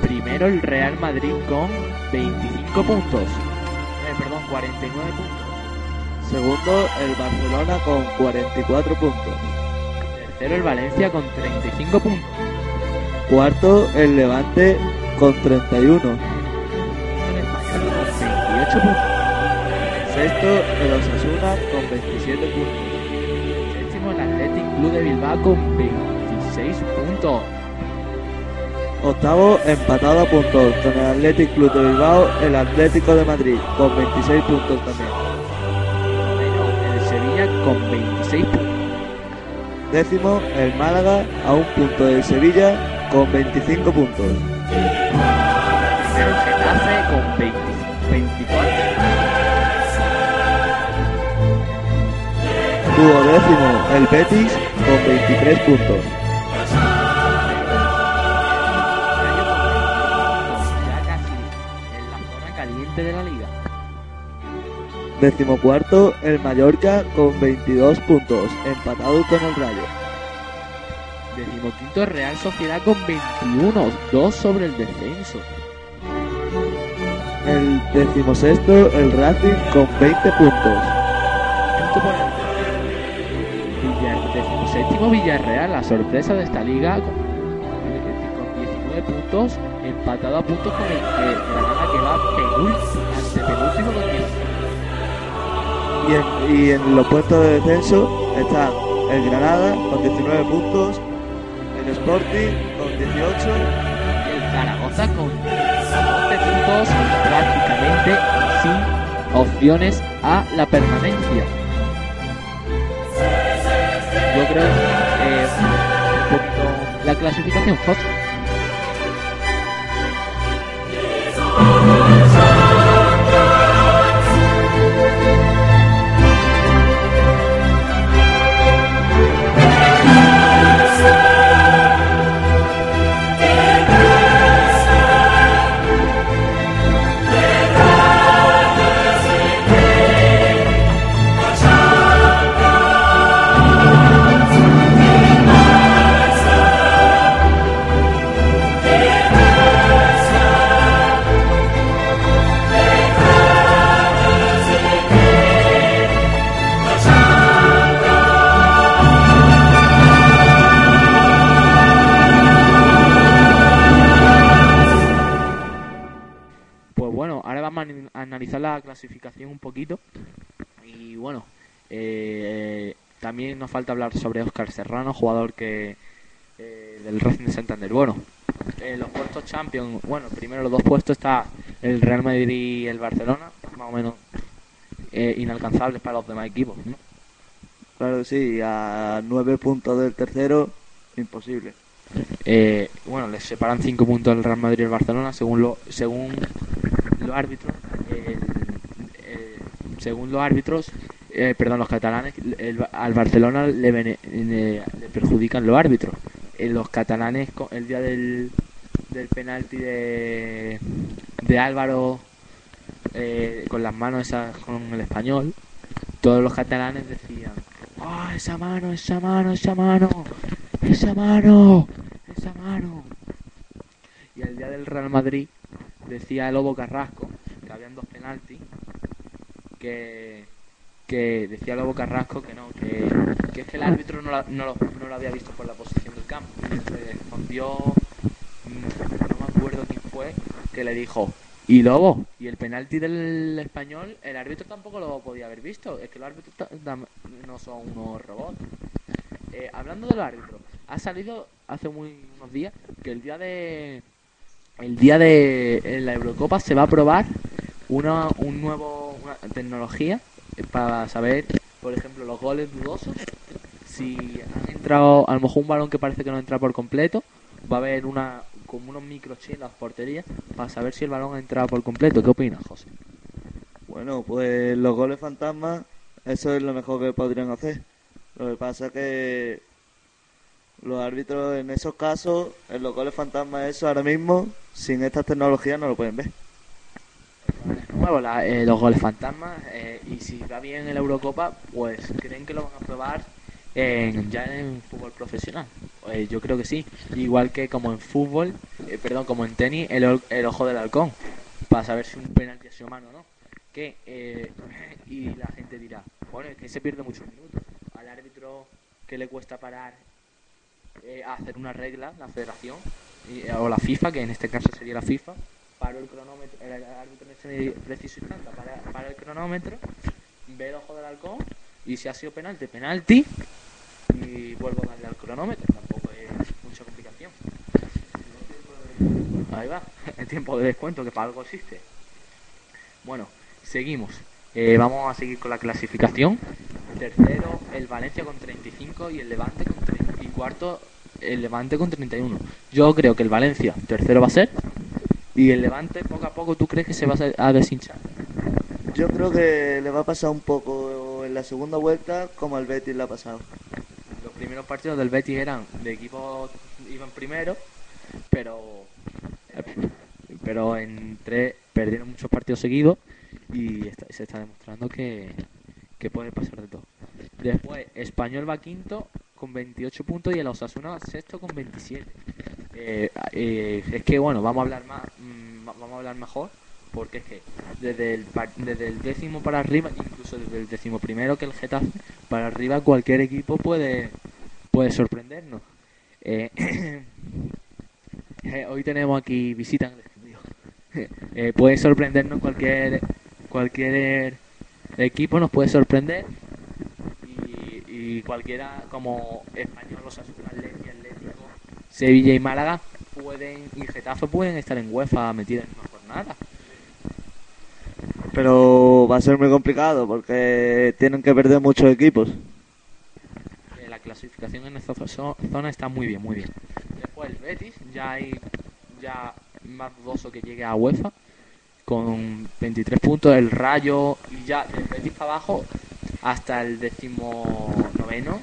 Primero el Real Madrid con 25 puntos. Eh, perdón, 49 puntos. Segundo, el Barcelona con 44 puntos. Tercero el Valencia con 35 puntos. Cuarto, el Levante con 31. Con 28 puntos. Sexto, el Osasuna con 27 puntos. Séptimo el Athletic Club de Bilbao con 26 puntos. Octavo, empatado a puntos con el Athletic Club de Bilbao, el Atlético de Madrid con 26 puntos también. El Sevilla con 26 puntos. Décimo, el Málaga a un punto del Sevilla con 25 puntos. Primero el Getafe con 20 24. Duodécimo, el Betis con 23 puntos. Decimocuarto, el Mallorca con 22 puntos, empatado con el Rayo. Decimoquinto Real Sociedad con 21, 2 sobre el descenso. El decimosexto, el Racing con 20 puntos. El decimoséptimo Villarreal, la sorpresa de esta liga, con, eh, con 19 puntos, empatado a puntos con el eh, Granada que va penúltimo, antepenúltimo con 10. Y en, y en los puestos de descenso están el Granada con 19 puntos, el Sporting con 18, El Zaragoza con 12 puntos, prácticamente sin opciones a la permanencia. Yo creo la clasificación. Analizar la clasificación un poquito. Y bueno, eh, también nos falta hablar sobre Óscar Serrano, jugador que eh, del Racing de Santander. Bueno, eh, los puestos Champions, bueno, primero los dos puestos está el Real Madrid y el Barcelona, más o menos eh, inalcanzables para los demás equipos, ¿no? claro sí, a 9 puntos del tercero, imposible. Eh, bueno, les separan 5 puntos el Real Madrid y el Barcelona según lo, según los árbitros. el- según los árbitros, eh, perdón, los catalanes, el- al Barcelona le, bene- le- le perjudican los árbitros. Eh, los catalanes, el día del, del penalti de, de Álvaro eh, con las manos esas con el español, todos los catalanes decían: ¡Ah, esa mano, esa mano, esa mano! ¡Esa mano! ¡Esa mano! Y el día del Real Madrid decía el Lobo Carrasco que habían dos penaltis que que decía Lobo Carrasco que no, que, que es que el árbitro no, no, lo, no lo había visto por la posición del campo. Le respondió, mm, no me acuerdo quién fue, que le dijo, y Lobo, y el penalti del español, el árbitro tampoco lo podía haber visto, es que los árbitros no son unos robots. Eh, hablando de los árbitros, ha salido hace muy unos días que el día de el día de en la Eurocopa se va a probar una un nuevo tecnología para saber, por ejemplo, los goles dudosos. Si han entrado, a lo mejor un balón que parece que no entra por completo, va a haber una como unos microchips en las porterías para saber si el balón ha entrado por completo. ¿Qué opinas, José? Bueno, pues los goles fantasmas, eso es lo mejor que podrían hacer. Lo que pasa que Los árbitros en esos casos, en los goles fantasma, eso ahora mismo, sin estas tecnologías no lo pueden ver. nuevo la- eh, los goles fantasmas eh, y si va bien en la Eurocopa pues creen que lo van a probar en, ya en fútbol profesional. Eh, yo creo que sí. Igual que como en fútbol eh, perdón como en tenis el, el ojo del halcón para saber si un penalti ha sido mano o no. Que eh, y la gente dirá bueno es que se pierde muchos minutos al árbitro que le cuesta parar eh, hacer una regla la federación y- o la FIFA que en este caso sería la FIFA paró el cronómetro, el árbitro preciso instante para, para el cronómetro, ve el ojo del halcón y si ha sido penalti, penalti y vuelvo a darle al cronómetro, tampoco es mucha complicación. Ahí va, el tiempo de descuento que para algo existe. Bueno, seguimos. Eh, vamos a seguir con la clasificación. Tercero, el Valencia con 35 y el Levante con 30. Y cuarto, el Levante con 31. Yo creo que el Valencia tercero va a ser. Y el Levante, poco a poco, ¿tú crees que se va a- deshinchar? Yo creo que le va a pasar un poco en la segunda vuelta como al Betis le ha pasado. Los primeros partidos del Betis eran de equipos iban primero, pero pero en tres perdieron muchos partidos seguidos y se está demostrando que, que puede pasar de todo. Después, Español va quinto con 28 puntos y el Osasuna sexto con 27. Eh, eh, es que bueno, vamos a hablar más, mm, va- vamos a hablar mejor porque es que desde el, desde el décimo para arriba, incluso desde el décimo primero que el Getafe, para arriba cualquier equipo puede, puede sorprendernos. Eh, eh, hoy tenemos aquí visita en el estudio. Puede sorprendernos cualquier cualquier equipo nos puede sorprender y, y cualquiera como español, Osasuna, Atleti, Atlético, Sevilla y Málaga pueden y Getafe pueden estar en UEFA metidos en una jornada. Pero va a ser muy complicado porque tienen que perder muchos equipos. Eh, la clasificación en esta zo- zona está muy bien, muy bien. Después el Betis, ya hay ya más dudoso que llegue a UEFA con 23 puntos, el Rayo y ya del Betis para abajo hasta el décimo noveno,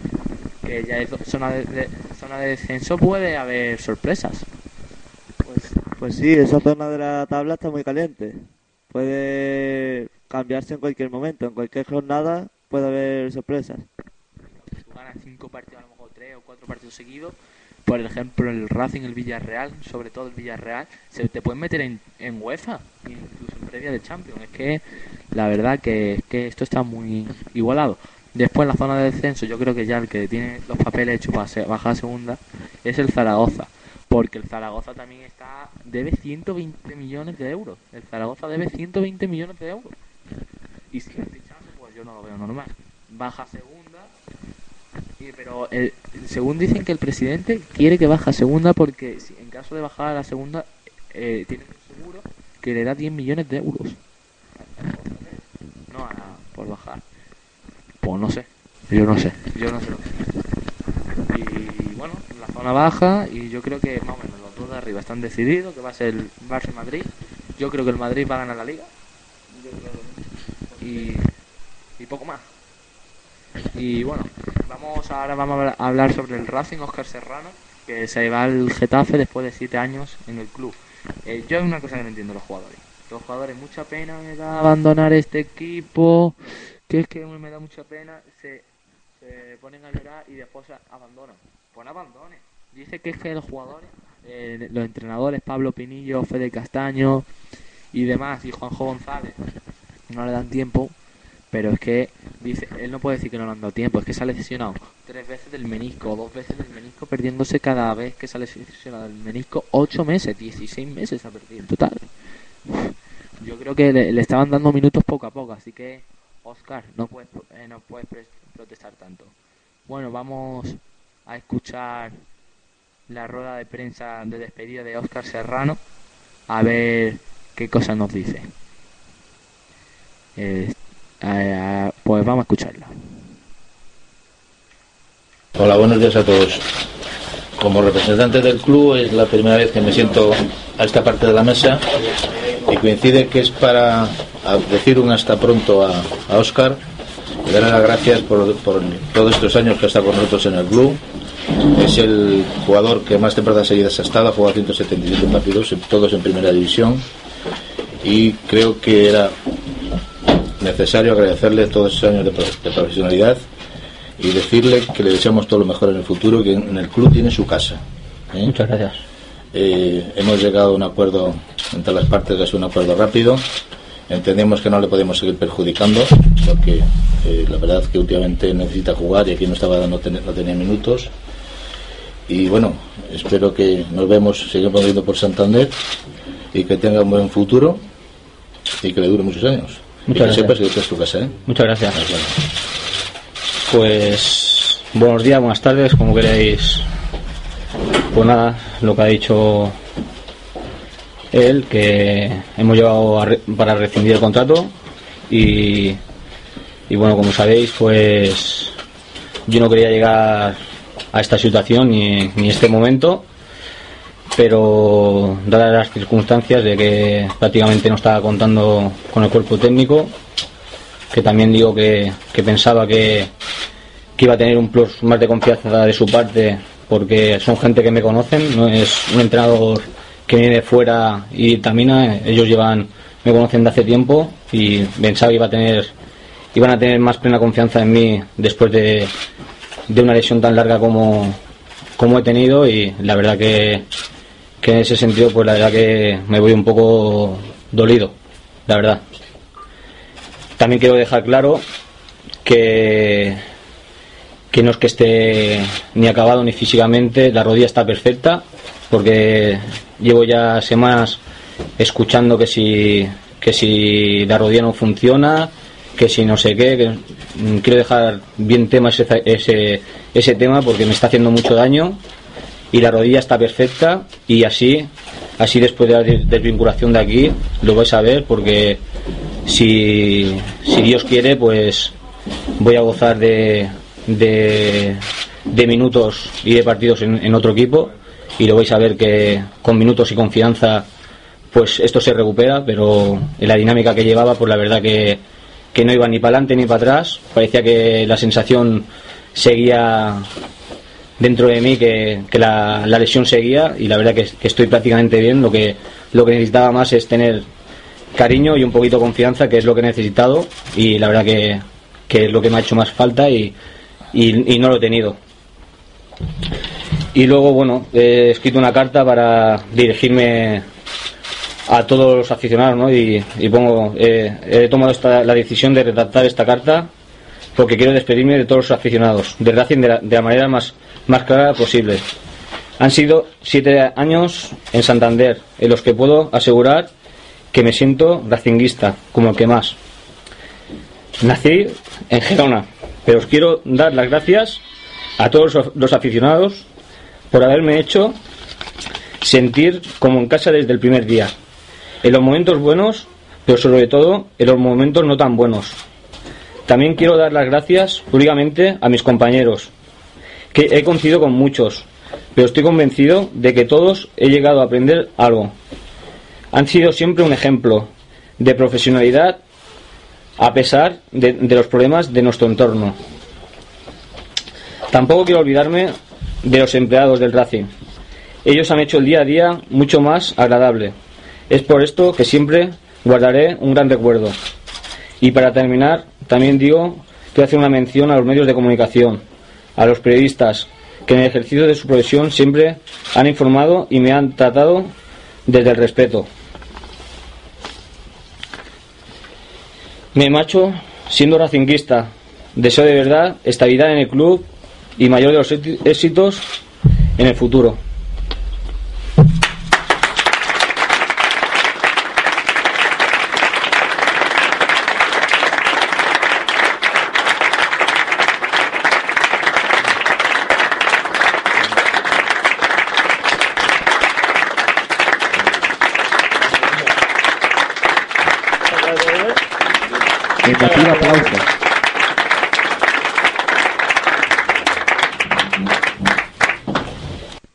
que ya es zona de, de- zona de descenso, puede haber sorpresas. Pues sí, esa zona de la tabla está muy caliente. Puede cambiarse en cualquier momento, en cualquier jornada puede haber sorpresas. tú ganas cinco partidos, a lo mejor tres o cuatro partidos seguidos, por ejemplo el Racing, el Villarreal, sobre todo el Villarreal, se te pueden meter en, en UEFA, incluso en previa de Champions. Es que la verdad que, que esto está muy igualado. Después en la zona de descenso, yo creo que ya el que tiene los papeles hechos para bajar a segunda es el Zaragoza. Porque el Zaragoza también está debe 120 millones de euros. El Zaragoza debe 120 millones de euros. Y si fichaje, pues yo no lo veo normal. Baja segunda, pero el- según dicen que el presidente quiere que baje a segunda porque si, en caso de bajar a la segunda eh, tiene un seguro que le da 10 millones de euros. No, a- por bajar. Pues no sé. Yo no sé. Yo no sé lo que Y bueno, la zona baja y yo creo que más o menos los dos de arriba están decididos, que va a ser el Barça Madrid. Yo creo que el Madrid va a ganar la liga. Y, y poco más. Y bueno, vamos ahora vamos a hablar sobre el Racing Oscar Serrano, que se va al Getafe después de 7 años en el club. Eh, yo hay una cosa que no entiendo los jugadores. Los jugadores, mucha pena me da abandonar este equipo, que es que me da mucha pena, se, ponen a llorar y después abandonan. Pues no abandonen. Dice que es que los jugadores, eh, los entrenadores, Pablo Pinillo, Fede Castaño y demás, y Juanjo González, no le dan tiempo, pero es que dice, él no puede decir que no le han dado tiempo, es que se ha lesionado tres veces del menisco, dos veces del menisco, perdiéndose cada vez que se ha lesionado el menisco, ocho meses, 16 meses ha perdido en total. Yo creo que le, estaban dando minutos poco a poco, así que, Oscar, no puedes, eh, no puedes protestar tanto. Bueno, vamos a escuchar la rueda de prensa de despedida de Oscar Serrano, a ver qué cosas nos dice. Eh, eh, pues vamos a escucharla. Hola, buenos días a todos. Como representante del club es la primera vez que me siento a esta parte de la mesa y coincide que es para decir un hasta pronto a, a Óscar y darle las gracias por, por todos estos años que está con nosotros en el club Es el jugador que más temporadas seguidas ha estado, ha jugado 177 partidos, todos en primera división. Y creo que era necesario agradecerle todos esos años de, de profesionalidad y decirle que le deseamos todo lo mejor en el futuro, que en el club tiene su casa. ¿eh? Muchas gracias. Eh, hemos llegado a un acuerdo entre las partes, sido un acuerdo rápido. Entendemos que no le podemos seguir perjudicando, porque eh, la verdad que últimamente necesita jugar y aquí no estaba no, ten- no tenía minutos. Y bueno, espero que nos vemos, seguimos viendo por Santander y que tenga un buen futuro y que le dure muchos años. Y Muchas que gracias. sepas que esta es tu casa, ¿eh? Muchas gracias. Pues buenos días, buenas tardes, como queréis. Pues nada, lo que ha dicho él, que hemos llevado a re- para rescindir el contrato y, y bueno, como sabéis, pues yo no quería llegar a esta situación ni, ni este momento, pero dadas las circunstancias de que prácticamente no estaba contando con el cuerpo técnico, que también digo que, que pensaba que, que iba a tener un plus más de confianza de su parte porque son gente que me conocen, no es un entrenador que viene de fuera y eh, ellos llevan, me conocen de hace tiempo y pensaba que iba a tener, iban a tener más plena confianza en mí después de, de una lesión tan larga como, como he tenido y la verdad que, que en ese sentido pues la verdad que me voy un poco dolido, la verdad. También quiero dejar claro que, que no es que esté ni acabado ni físicamente, la rodilla está perfecta, porque llevo ya semanas escuchando que si, que si la rodilla no funciona, que si no sé qué, que, mm, quiero dejar bien tema ese, ese, ese tema porque me está haciendo mucho daño y la rodilla está perfecta y así así después de la des- desvinculación de aquí lo vais a ver porque si, si Dios quiere pues voy a gozar de, de, de minutos y de partidos en, en otro equipo y lo vais a ver que con minutos y confianza pues esto se recupera pero en la dinámica que llevaba pues la verdad que, que no iba ni para adelante ni para atrás. Parecía que la sensación seguía dentro de mí que, que la, la lesión seguía y la verdad que, estoy prácticamente bien. Lo que, lo que necesitaba más es tener cariño y un poquito de confianza, que es lo que he necesitado y la verdad que, que es lo que me ha hecho más falta y, y, y no lo he tenido. Y luego, bueno, he escrito una carta para dirigirme a todos los aficionados, ¿no? Y, y pongo, eh, he tomado esta, la decisión de redactar esta carta porque quiero despedirme de todos los aficionados, de Racing de la, de la manera más, más clara posible. Han sido siete años en Santander, en los que puedo asegurar que me siento racinguista, como el que más. Nací en Gerona, pero os quiero dar las gracias a todos los- aficionados por haberme hecho sentir como en casa desde el primer día. En los momentos buenos, pero sobre todo en los momentos no tan buenos. También quiero dar las gracias públicamente a mis compañeros, que he coincidido con muchos, pero estoy convencido de que todos he llegado a aprender algo. Han sido siempre un ejemplo de profesionalidad a pesar de, los problemas de nuestro entorno. Tampoco quiero olvidarme de los empleados del Racing. Ellos han hecho el día a día mucho más agradable. Es por esto que siempre guardaré un gran recuerdo. Y para terminar, también digo que hacer una mención a los medios de comunicación, a los periodistas, que en el ejercicio de su profesión siempre han informado y me han tratado desde el respeto. Me macho siendo racinguista. Deseo de verdad estabilidad en el club y mayor de los éxi- éxitos en el futuro.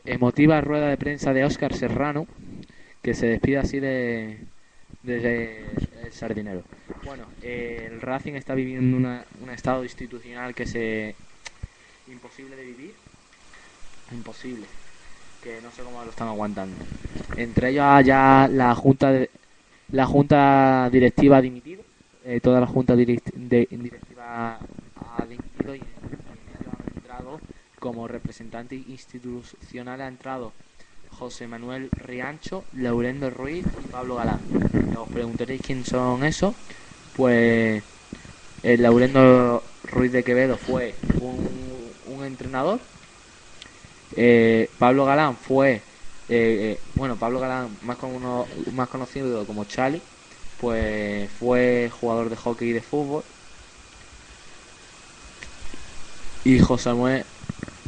Emotiva rueda de prensa de Óscar Serrano, que se despide así de el Sardinero. Bueno, eh, el Racing está viviendo una- un estado institucional que es imposible de vivir. imposible. Que no sé cómo lo están aguantando. Entre ellos ya la junta de, la junta directiva ha dimitido. Eh, toda la junta directiva ha dimitido y han entrado como representante institucional ha entrado José Manuel Riancho, Laurendo Ruiz y Pablo Galán. Os preguntaréis quién son esos. Pues el Laurendo Ruiz de Quevedo fue un, entrenador. Eh, Pablo Galán fue, eh, eh, bueno, Pablo Galán, más, con más conocido como Chali, pues fue jugador de hockey y de fútbol. Y José Manuel,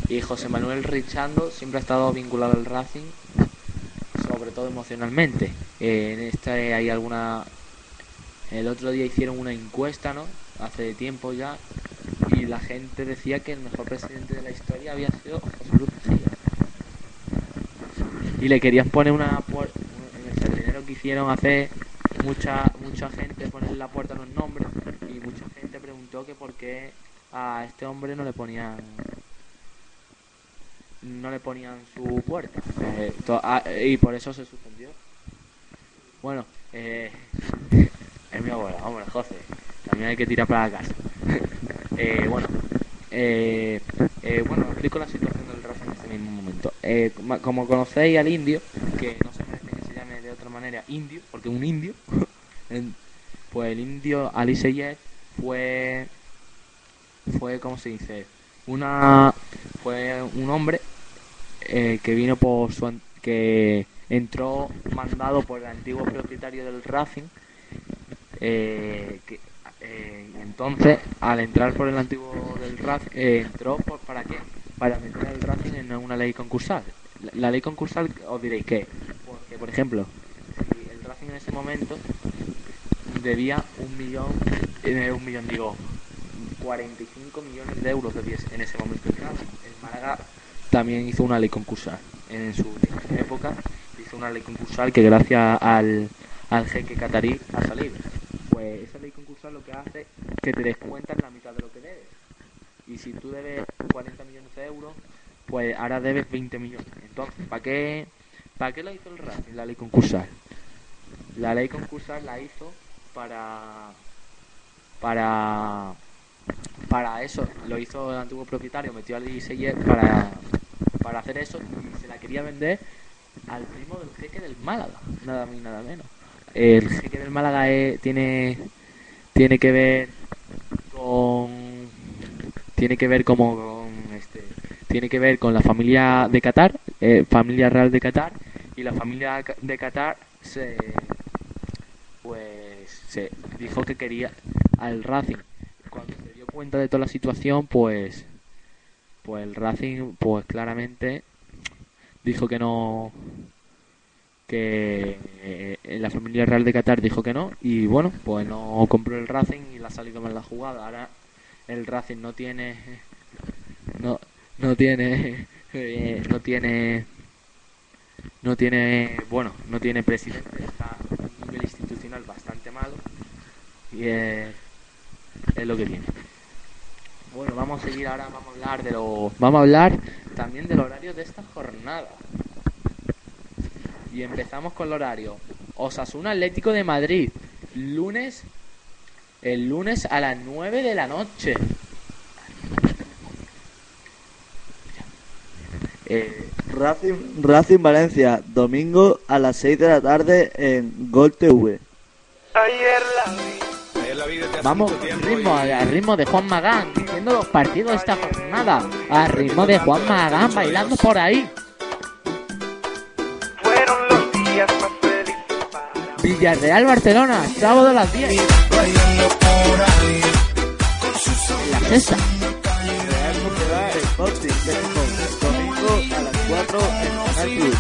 y José Manuel Richando siempre ha estado vinculado al Racing, sobre todo emocionalmente. Eh, en esta hay alguna. El otro día hicieron una encuesta, ¿no? Hace tiempo ya, y la gente decía que el mejor presidente de la historia había sido José Luis Mejía. Y le querían poner una puerta. En el sardinero que hicieron hacer mucha mucha gente poner en la puerta los nombres, y mucha gente preguntó que por qué a este hombre no le ponían no le ponían su puerta. Eh, to- ah, y por eso se suspendió. Bueno eh, es mi abuela hombre José. También hay que tirar para la casa. Eh, bueno eh, eh, bueno explico la situación del Racing en este mismo momento. Eh, como conocéis al indio que no se merece que se llame de manera indio porque un indio pues el indio Ali Seyed fue fue como se dice una fue un hombre eh, que vino por su que entró mandado por el antiguo propietario del Racing eh, que, eh, entonces al entrar por el antiguo del Racing eh, entró por, para qué para meter al Racing en una ley concursal. La, la ley concursal os diréis qué porque por ejemplo el en ese momento debía un millón eh, un millón digo 45 millones de euros debía en ese momento el Málaga también hizo una ley concursal. En su época hizo una ley concursal que gracias al, al jeque catarí ha salido. Pues esa ley concursal lo que hace es que te descuentan la mitad de lo que debes. Y si tú debes 40 millones de euros pues ahora debes 20 millones. Entonces ¿para qué para qué lo hizo el Racing la ley concursal la ley concursal la hizo para para para eso. Lo hizo el antiguo propietario metió al Giselle para para hacer eso y se la quería vender al primo del jeque del Málaga nada más nada menos. El jeque del Málaga es- tiene tiene que ver con tiene que ver como con este tiene que ver con la familia de Qatar eh, familia real de Qatar y la familia de Qatar se pues se dijo que quería al Racing. Cuando se dio cuenta de toda la situación pues pues el Racing pues claramente dijo que no que eh, la familia real de Qatar dijo que no y bueno pues no compró el Racing y le ha salido mal la jugada. Ahora el Racing no tiene no no tiene eh, no tiene no tiene bueno no tiene presidente está institucional bastante malo. Y es, es lo que tiene. Bueno vamos a seguir ahora vamos a hablar de lo vamos a hablar también del horario de esta jornada. Y empezamos con el horario. Osasuna Atlético de Madrid. Lunes el lunes a las 9 de la noche. Eh, Racing, Racing Valencia, domingo a las 6 de la tarde en Gol TV. Vamos, ritmo, al ritmo de Juan Magán, diciendo los partidos de esta jornada. Al ritmo de Juan Magán, bailando por ahí. Villarreal, Barcelona, sábado a las 10. La sexta. Real Sociedad Sporting domingo a las 4 en Canal Plus.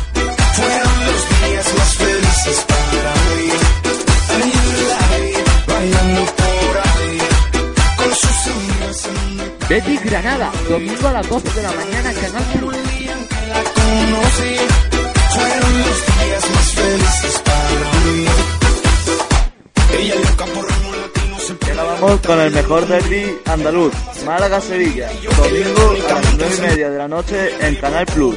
Fueron los días más felices para mí. Betis Granada, domingo a las 12 de la mañana, Canal Plus. vamos con el mejor derby andaluz, Málaga-Sevilla, domingo a las 9 y media de la noche en Canal Plus.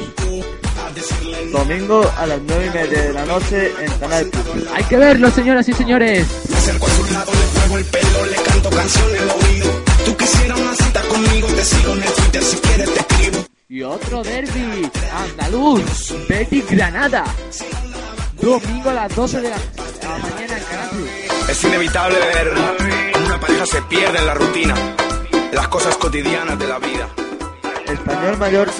Domingo a las 9 y media de la noche en Canal Plus. Hay que verlo, señoras y señores. el pelo, le canto canciones al oído. Tú quisieras una cita conmigo, te sigo en el Twitter, si quieres te escribo. Y otro derby andaluz, Betis Granada. Domingo a las 12 de la, de la mañana en Canal Plus. Es inevitable ver cómo una pareja se pierde en la rutina, las cosas cotidianas de la vida. Español Mallorca,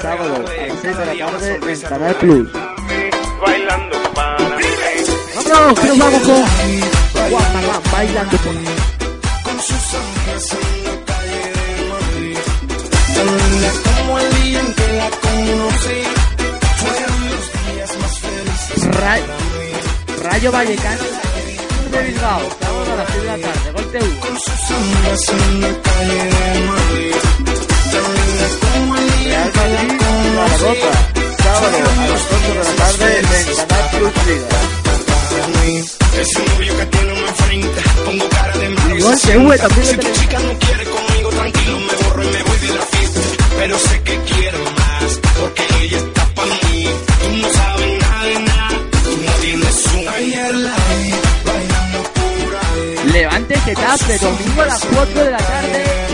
sábado a las 6 de la tarde en Canal Plus. Bailando para ¡Vámonos! ¡Que nos vamos con Guamarán bailando por con sus amigas en la calle de Madrid. Tan linda como el día en que la conocí. Fueron los días más felices. Ra- Rayo Vallecano de Bilbao, sábado a las 6 de la tarde, gol TV. Con sus amigas en la calle de Madrid. Real a las 8 de la tarde que ahí. Levante domingo a las 4 de la tarde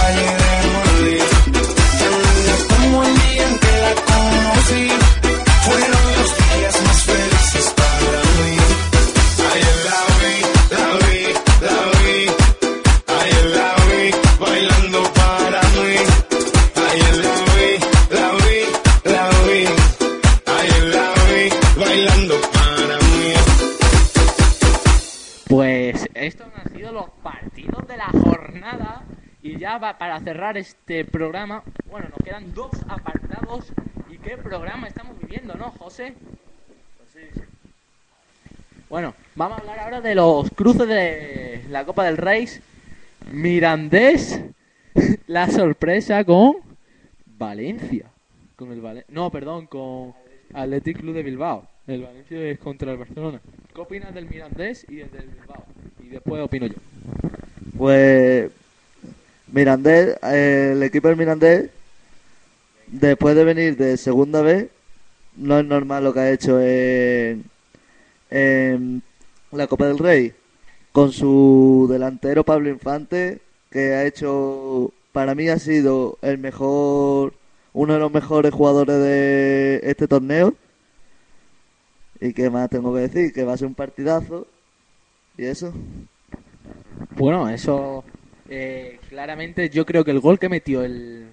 Para cerrar este programa. Bueno, nos quedan dos apartados. ¿Y qué programa estamos viviendo, no, José? Bueno, vamos a hablar ahora de los cruces de la Copa del Rey. Mirandés, la sorpresa con Valencia. Con el Vale- no, perdón, con Athletic Club de Bilbao. El Valencia es contra el Barcelona. ¿Qué opinas del Mirandés y el del Bilbao? Y después opino yo. Pues Mirandés, eh, el equipo del Mirandés, después de venir de segunda vez, no es normal lo que ha hecho en, en la Copa del Rey, con su delantero Pablo Infante, que ha hecho, para mí ha sido el mejor, uno de los mejores jugadores de este torneo. Y qué más tengo que decir, que va a ser un partidazo. Y eso. Bueno, eso eh, claramente yo creo que el gol que metió el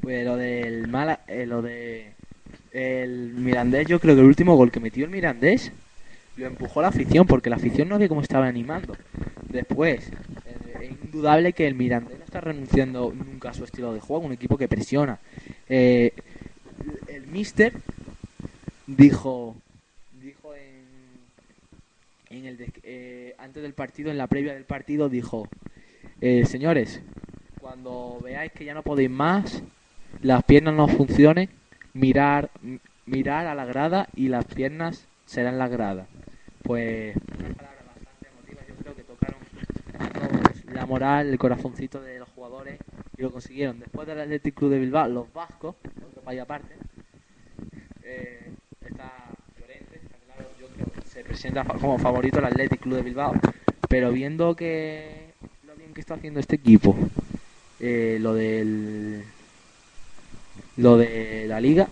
pues lo del Mala, eh, lo de el Mirandés, yo creo que el último gol que metió el Mirandés lo empujó la afición porque la afición no ve cómo estaba animando. Después, eh, es indudable que el Mirandés no está renunciando nunca a su estilo de juego, un equipo que presiona. Eh, el Mister dijo dijo en, el des- eh, antes del partido en la previa del partido dijo eh, señores cuando veáis que ya no podéis más las piernas no funcionen mirar mirar a la grada y las piernas serán la grada pues unas palabras bastante emotivas yo creo que tocaron la moral el corazoncito de los jugadores y lo consiguieron. Después del Athletic Club de Bilbao los vascos otro país aparte eh, está Llorente, está claro, yo creo que se presenta como favorito el Athletic Club de Bilbao, pero viendo que lo bien que está haciendo este equipo, eh, lo del lo de la liga,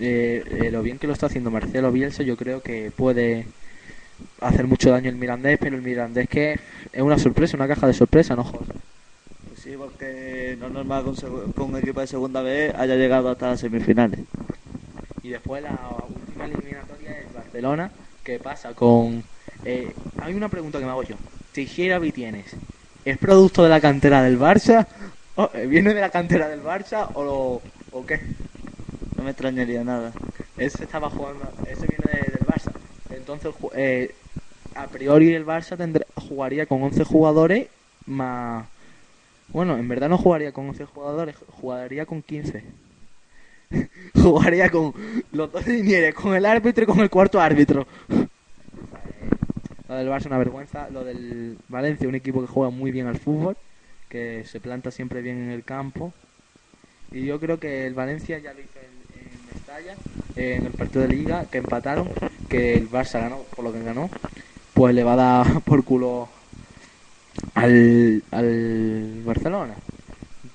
eh, eh, lo bien que lo está haciendo Marcelo Bielsa, yo creo que puede hacer mucho daño el Mirandés, pero el Mirandés que es una sorpresa, una caja de sorpresa, ¿no, José? Pues sí, porque no es normal que un segu- que un equipo de segunda vez haya llegado hasta las semifinales. Y después la última eliminatoria es Barcelona, que pasa con... Eh, hay una pregunta que me hago yo. Teixeira Vitienes, ¿es producto de la cantera del Barça? ¿O, eh, ¿Viene de la cantera del Barça o, lo- o qué? No me extrañaría nada. Ese estaba jugando, ese viene de- del Barça. Entonces, eh, a priori el Barça tendrá- jugaría con 11 jugadores más... Bueno, en verdad no jugaría con 11 jugadores, jugaría con 15. jugaría con los dos linieres, con el árbitro y con el cuarto árbitro. Lo del Barça una vergüenza, lo del Valencia un equipo que juega muy bien al fútbol, que se planta siempre bien en el campo. Y yo creo que el Valencia ya lo hizo en, en en el partido de Liga, que empataron, que el Barça ganó por lo que ganó, pues le va a dar por culo al, al Barcelona.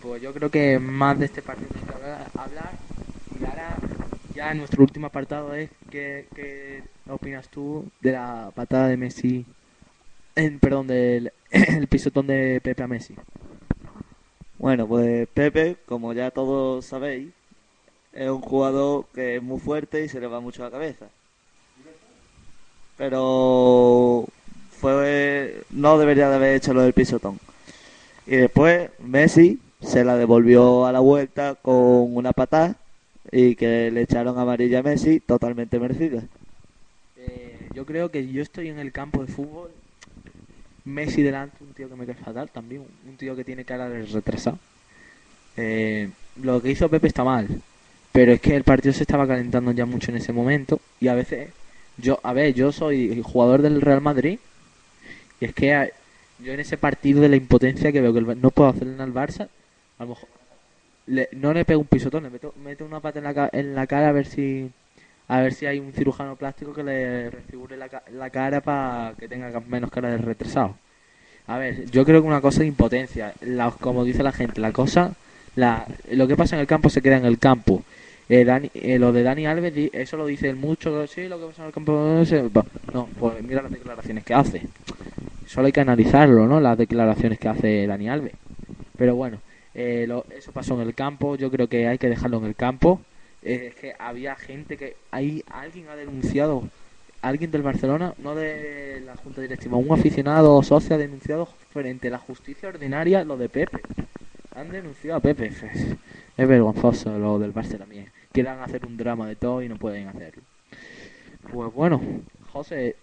Pues yo creo que más de este partido hay que hablar. Ya nuestro último apartado es ¿qué, qué opinas tú de la patada de Messi, perdón, del el pisotón de Pepe a Messi? Bueno, pues Pepe, como ya todos sabéis, es un jugador que es muy fuerte y se le va mucho la cabeza. Pero fue no debería de haber hecho lo del pisotón. Y después Messi se la devolvió a la vuelta con una patada y que le echaron amarilla a Messi totalmente merecida. Eh, yo creo que yo estoy en el campo de fútbol. Messi delante, un tío que me cae fatal también, un tío que tiene cara de retrasado. Eh, lo que hizo Pepe está mal, pero es que el partido se estaba calentando ya mucho en ese momento y a veces yo, a ver, yo soy jugador del Real Madrid y es que yo en ese partido de la impotencia que veo que no puedo hacerle al Barça, a lo mejor le- no le pego un pisotón, le meto, una pata en la, en la cara a ver si a ver si hay un cirujano plástico que le refigure la, la cara para que tenga menos cara de retrasado. A ver, yo creo que una cosa de impotencia, la- como dice la gente, la cosa, la, lo que pasa en el campo se queda en el campo. Eh, Dani- eh, lo de Dani Alves, eso lo dice él mucho, sí, lo que pasa en el campo, no, pues mira las declaraciones que hace. Solo hay que analizarlo, ¿no? Las declaraciones que hace Dani Alves. Pero bueno, eh, lo- eso pasó en el campo, yo creo que hay que dejarlo en el campo. Eh, es que había gente que... Hay, alguien ha denunciado, alguien del Barcelona, no de la junta directiva, un aficionado o socio ha denunciado frente a la justicia ordinaria lo de Pepe. Han denunciado a Pepe. Es, es vergonzoso lo del Barça también. Quieran hacer un drama de todo y no pueden hacerlo. Pues bueno, José,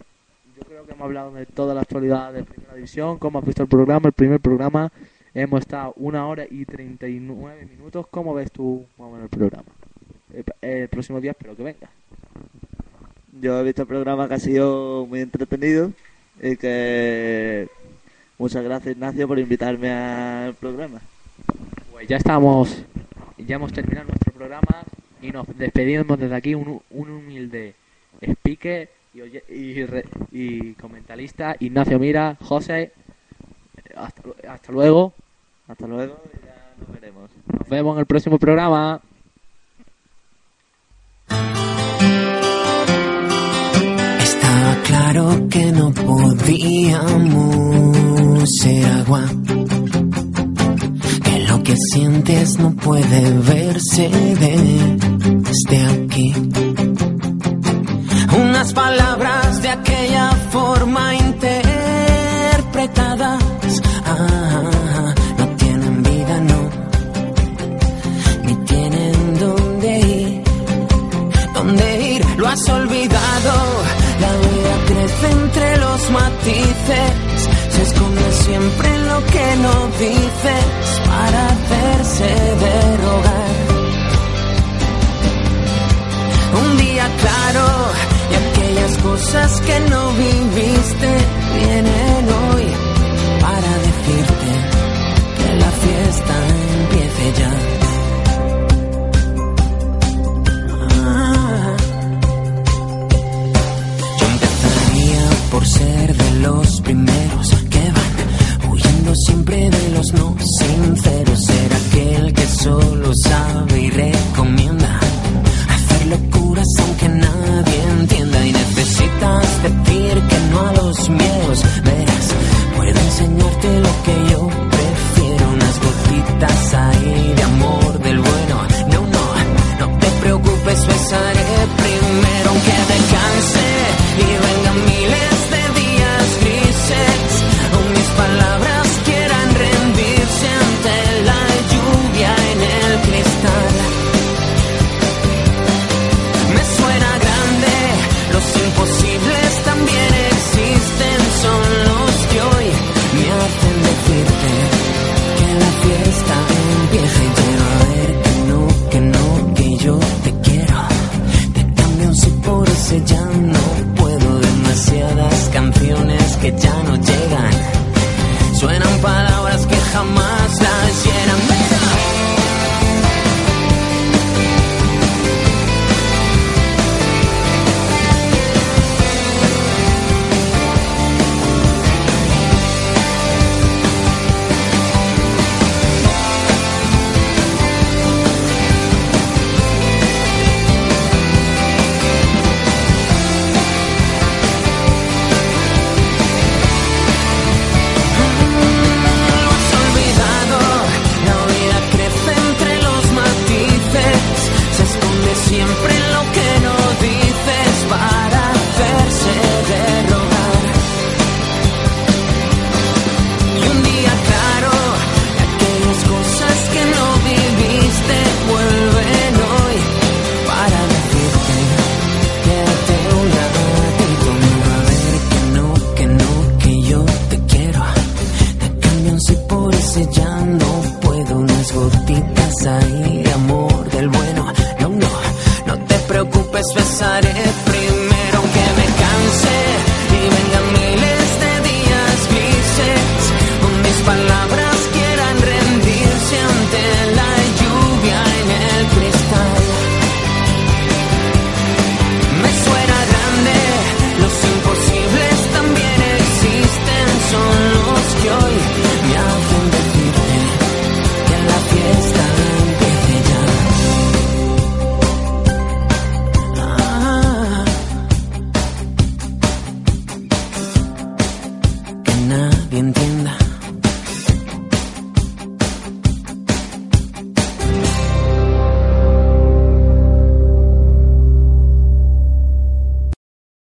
yo creo que hemos hablado de toda la actualidad de Primera División. ¿Cómo has visto el programa? El primer programa hemos estado una hora y 39 minutos. ¿Cómo ves tú más o menos el programa? El, el próximo día espero que venga. Yo he visto el programa que ha sido muy entretenido y que muchas gracias Ignacio por invitarme al programa. Pues ya estamos, ya hemos terminado nuestro programa y nos despedimos desde aquí un, un humilde speaker y, oye- y, re- y comentarista Ignacio Mira, José, hasta, hasta luego. Hasta luego y ya nos veremos. Nos vemos en el próximo programa. Estaba claro que no podíamos ser agua. Que lo que sientes no puede verse desde aquí. Unas palabras de aquella forma has olvidado. La vida crece entre los matices, se esconde siempre en lo que no dices para hacerse de rogar. Un día claro y aquellas cosas que no viviste vienen hoy para decirte que la fiesta empiece ya. Por ser de los primeros que van huyendo siempre de los no sinceros. Ser aquel que solo sabe y recomienda hacer locuras aunque nadie entienda. Y necesitas decir que no a los miedos. Verás, puedo enseñarte lo que yo